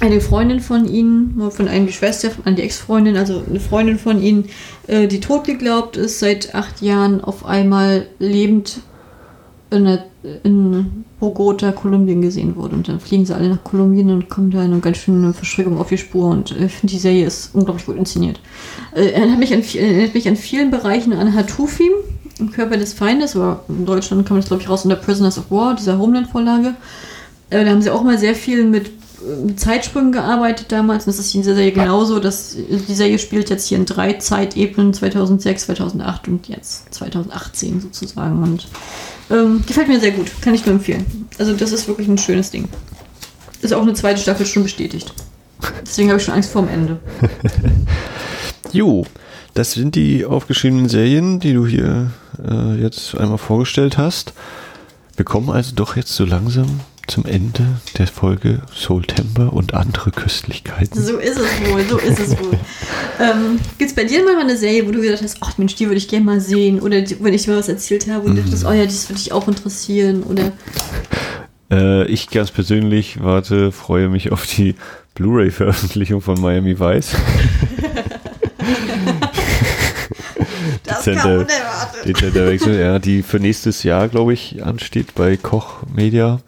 eine Freundin von ihnen, von einer Schwester, an die Ex-Freundin, also eine Freundin von ihnen, äh, die tot geglaubt ist, seit acht Jahren auf einmal lebend in, der, in Bogota, Kolumbien gesehen wurde. Und dann fliegen sie alle nach Kolumbien und kommen da eine ganz schöne Verschreckung auf die Spur. Und ich finde, die Serie ist unglaublich gut inszeniert. Äh, erinnert, mich an, erinnert mich an vielen Bereichen an Hatufi, im Körper des Feindes, oder in Deutschland kam das, glaube ich, raus unter Prisoners of War, dieser Homeland-Vorlage. Äh, da haben sie auch mal sehr viel mit mit Zeitsprüngen gearbeitet damals. Und das ist in dieser Serie genauso. Dass die Serie spielt jetzt hier in drei Zeitebenen: 2006, 2008 und jetzt 2018 sozusagen. Und ähm, gefällt mir sehr gut. Kann ich nur empfehlen. Also, das ist wirklich ein schönes Ding. Ist auch eine zweite Staffel schon bestätigt. Deswegen habe ich schon Angst vorm Ende. jo, das sind die aufgeschriebenen Serien, die du hier äh, jetzt einmal vorgestellt hast. Wir kommen also doch jetzt so langsam zum Ende der Folge Soultember und andere Köstlichkeiten. So ist es wohl, so ist es wohl. ähm, Gibt es bei dir mal eine Serie, wo du gesagt hast, ach Mensch, die würde ich gerne mal sehen? Oder die, wenn ich mal was erzählt habe und mm. dachtest, oh ja, das würde ich auch interessieren? Oder äh, ich ganz persönlich warte, freue mich auf die Blu-ray-Veröffentlichung von Miami Vice. das kam unerwartet. Wechsel, ja, die für nächstes Jahr, glaube ich, ansteht bei Koch Media.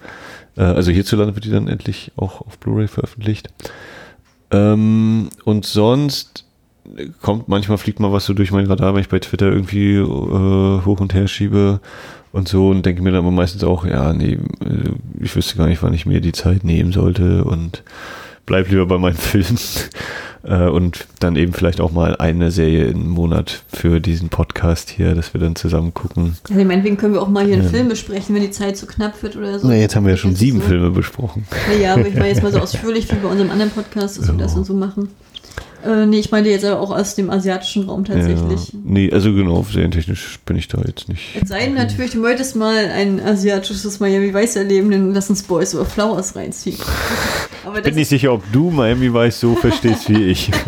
Äh, also hierzulande wird die dann endlich auch auf Blu-ray veröffentlicht. Ähm, und sonst kommt manchmal fliegt mal was so durch mein Radar, wenn ich bei Twitter irgendwie äh, hoch und her schiebe und so und denke mir dann aber meistens auch, ja, nee, äh, ich wüsste gar nicht, wann ich mir die Zeit nehmen sollte und bleib lieber bei meinen Filmen. Äh, und dann eben vielleicht auch mal eine Serie im Monat für diesen Podcast hier, dass wir dann zusammen gucken. Ja, meinetwegen können wir auch mal hier einen ja. Film besprechen, wenn die Zeit zu knapp wird oder so. Na, jetzt haben wir ja schon sieben so. Filme besprochen. Ja, aber ich meine jetzt mal so ausführlich wie bei unserem anderen Podcast, dass ja. wir das dann so machen. Äh, nee, ich meine jetzt aber auch aus dem asiatischen Raum tatsächlich. Ja, nee, also genau, serientechnisch bin ich da jetzt nicht. Es sei denn natürlich, du möchtest mal ein asiatisches Miami Vice erleben, dann lass uns Boys oder Flowers reinziehen. Aber bin nicht sicher, ob du Miami Vice so verstehst wie ich.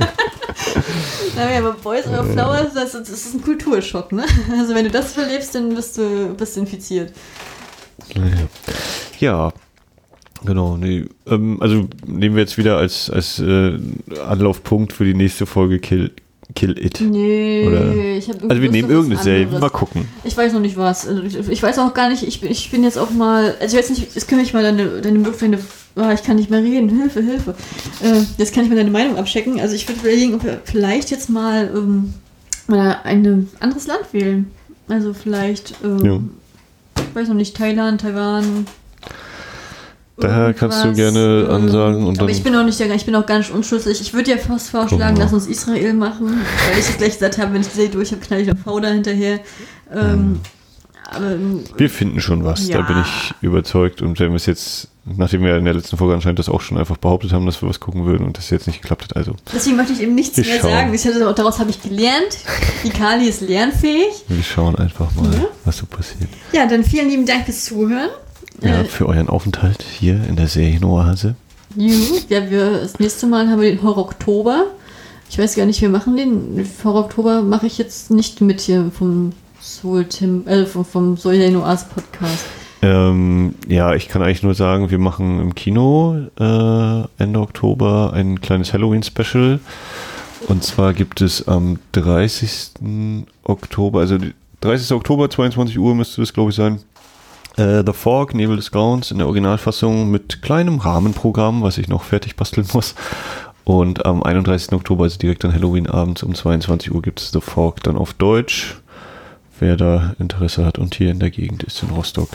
Naja, aber Boys oder Flowers, das, das, ist ein Kulturschock, ne? Also wenn du das verlebst, dann bist du, bist infiziert. Ja, Genau, nee. Ähm, also nehmen wir jetzt wieder als, als äh, Anlaufpunkt für die nächste Folge Kill, Kill It. Nee, Oder, ich habe Also wir nehmen irgendeine Serie, mal gucken. Ich weiß noch nicht was. Also ich, weiß auch gar nicht, ich bin, ich bin jetzt auch mal, also ich weiß nicht, jetzt kann ich mal deine, deine Möglichkeit, oh, ich kann nicht mehr reden, Hilfe, Hilfe. Äh, jetzt kann ich mal deine Meinung abchecken. Also ich würde überlegen, ob wir vielleicht jetzt mal, ähm, ein anderes Land wählen. Also vielleicht, ähm, ja. ich weiß noch nicht, Thailand, Taiwan, Daher kannst du gerne äh, ansagen. Und aber ich bin auch nicht, ich bin auch gar nicht unschlüssig. Ich würde ja fast vorschlagen, lass uns Israel machen, weil ich gleich gesagt habe, wenn ich die Serie durch habe, knall ich noch V da hinterher. Ähm, aber, wir finden schon was, ja. da bin ich überzeugt. Und wenn wir es jetzt, nachdem wir in der letzten Folge anscheinend das auch schon einfach behauptet haben, dass wir was gucken würden und das jetzt nicht geklappt hat, also. Deswegen möchte ich eben nichts mehr schauen. sagen. Ich hatte, daraus habe ich gelernt. Die Kali ist lernfähig. Wir schauen einfach mal, ja. was so passiert. Ja, dann vielen lieben Dank fürs Zuhören. Ja, für euren Aufenthalt hier in der Serienoase. Ja, wir, das nächste Mal haben wir den Horror Oktober. Ich weiß gar nicht, wir machen den. Vor Oktober mache ich jetzt nicht mit hier vom Soul Tim, äh, vom, vom Noas Podcast. Ähm, ja, ich kann eigentlich nur sagen, wir machen im Kino äh, Ende Oktober ein kleines Halloween-Special. Und zwar gibt es am 30. Oktober, also 30. Oktober, 22 Uhr müsste das, glaube ich, sein. Äh, The Fog, Nebel des Grauens in der Originalfassung mit kleinem Rahmenprogramm, was ich noch fertig basteln muss. Und am 31. Oktober, also direkt an Halloween abends um 22 Uhr, gibt es The Fog dann auf Deutsch. Wer da Interesse hat und hier in der Gegend ist in Rostock,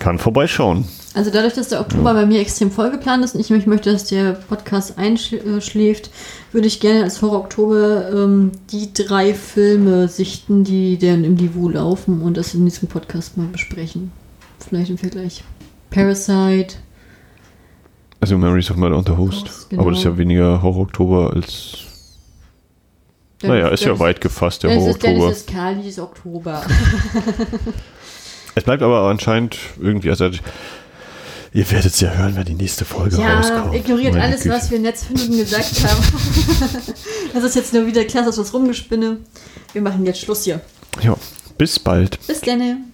kann vorbeischauen. Also dadurch, dass der Oktober ja. bei mir extrem vollgeplant ist und ich möchte, dass der Podcast einschläft, würde ich gerne als Horror Oktober ähm, die drei Filme sichten, die dann im Divu laufen und das in diesem Podcast mal besprechen. Vielleicht im Vergleich. Parasite. Also Memories of Murder on the Host. Genau. Aber das ist ja weniger Horror Oktober als. Dann naja, ist, ist ja weit gefasst, der Horror Oktober. Dann ist Kalis Oktober. es bleibt aber anscheinend irgendwie, also Ihr werdet es ja hören, wenn die nächste Folge ja, rauskommt. ignoriert Meine alles, Güte. was wir in Netzfindungen gesagt haben. das ist jetzt nur wieder klassisches Rumgespinne. Wir machen jetzt Schluss hier. Ja, bis bald. Bis dann.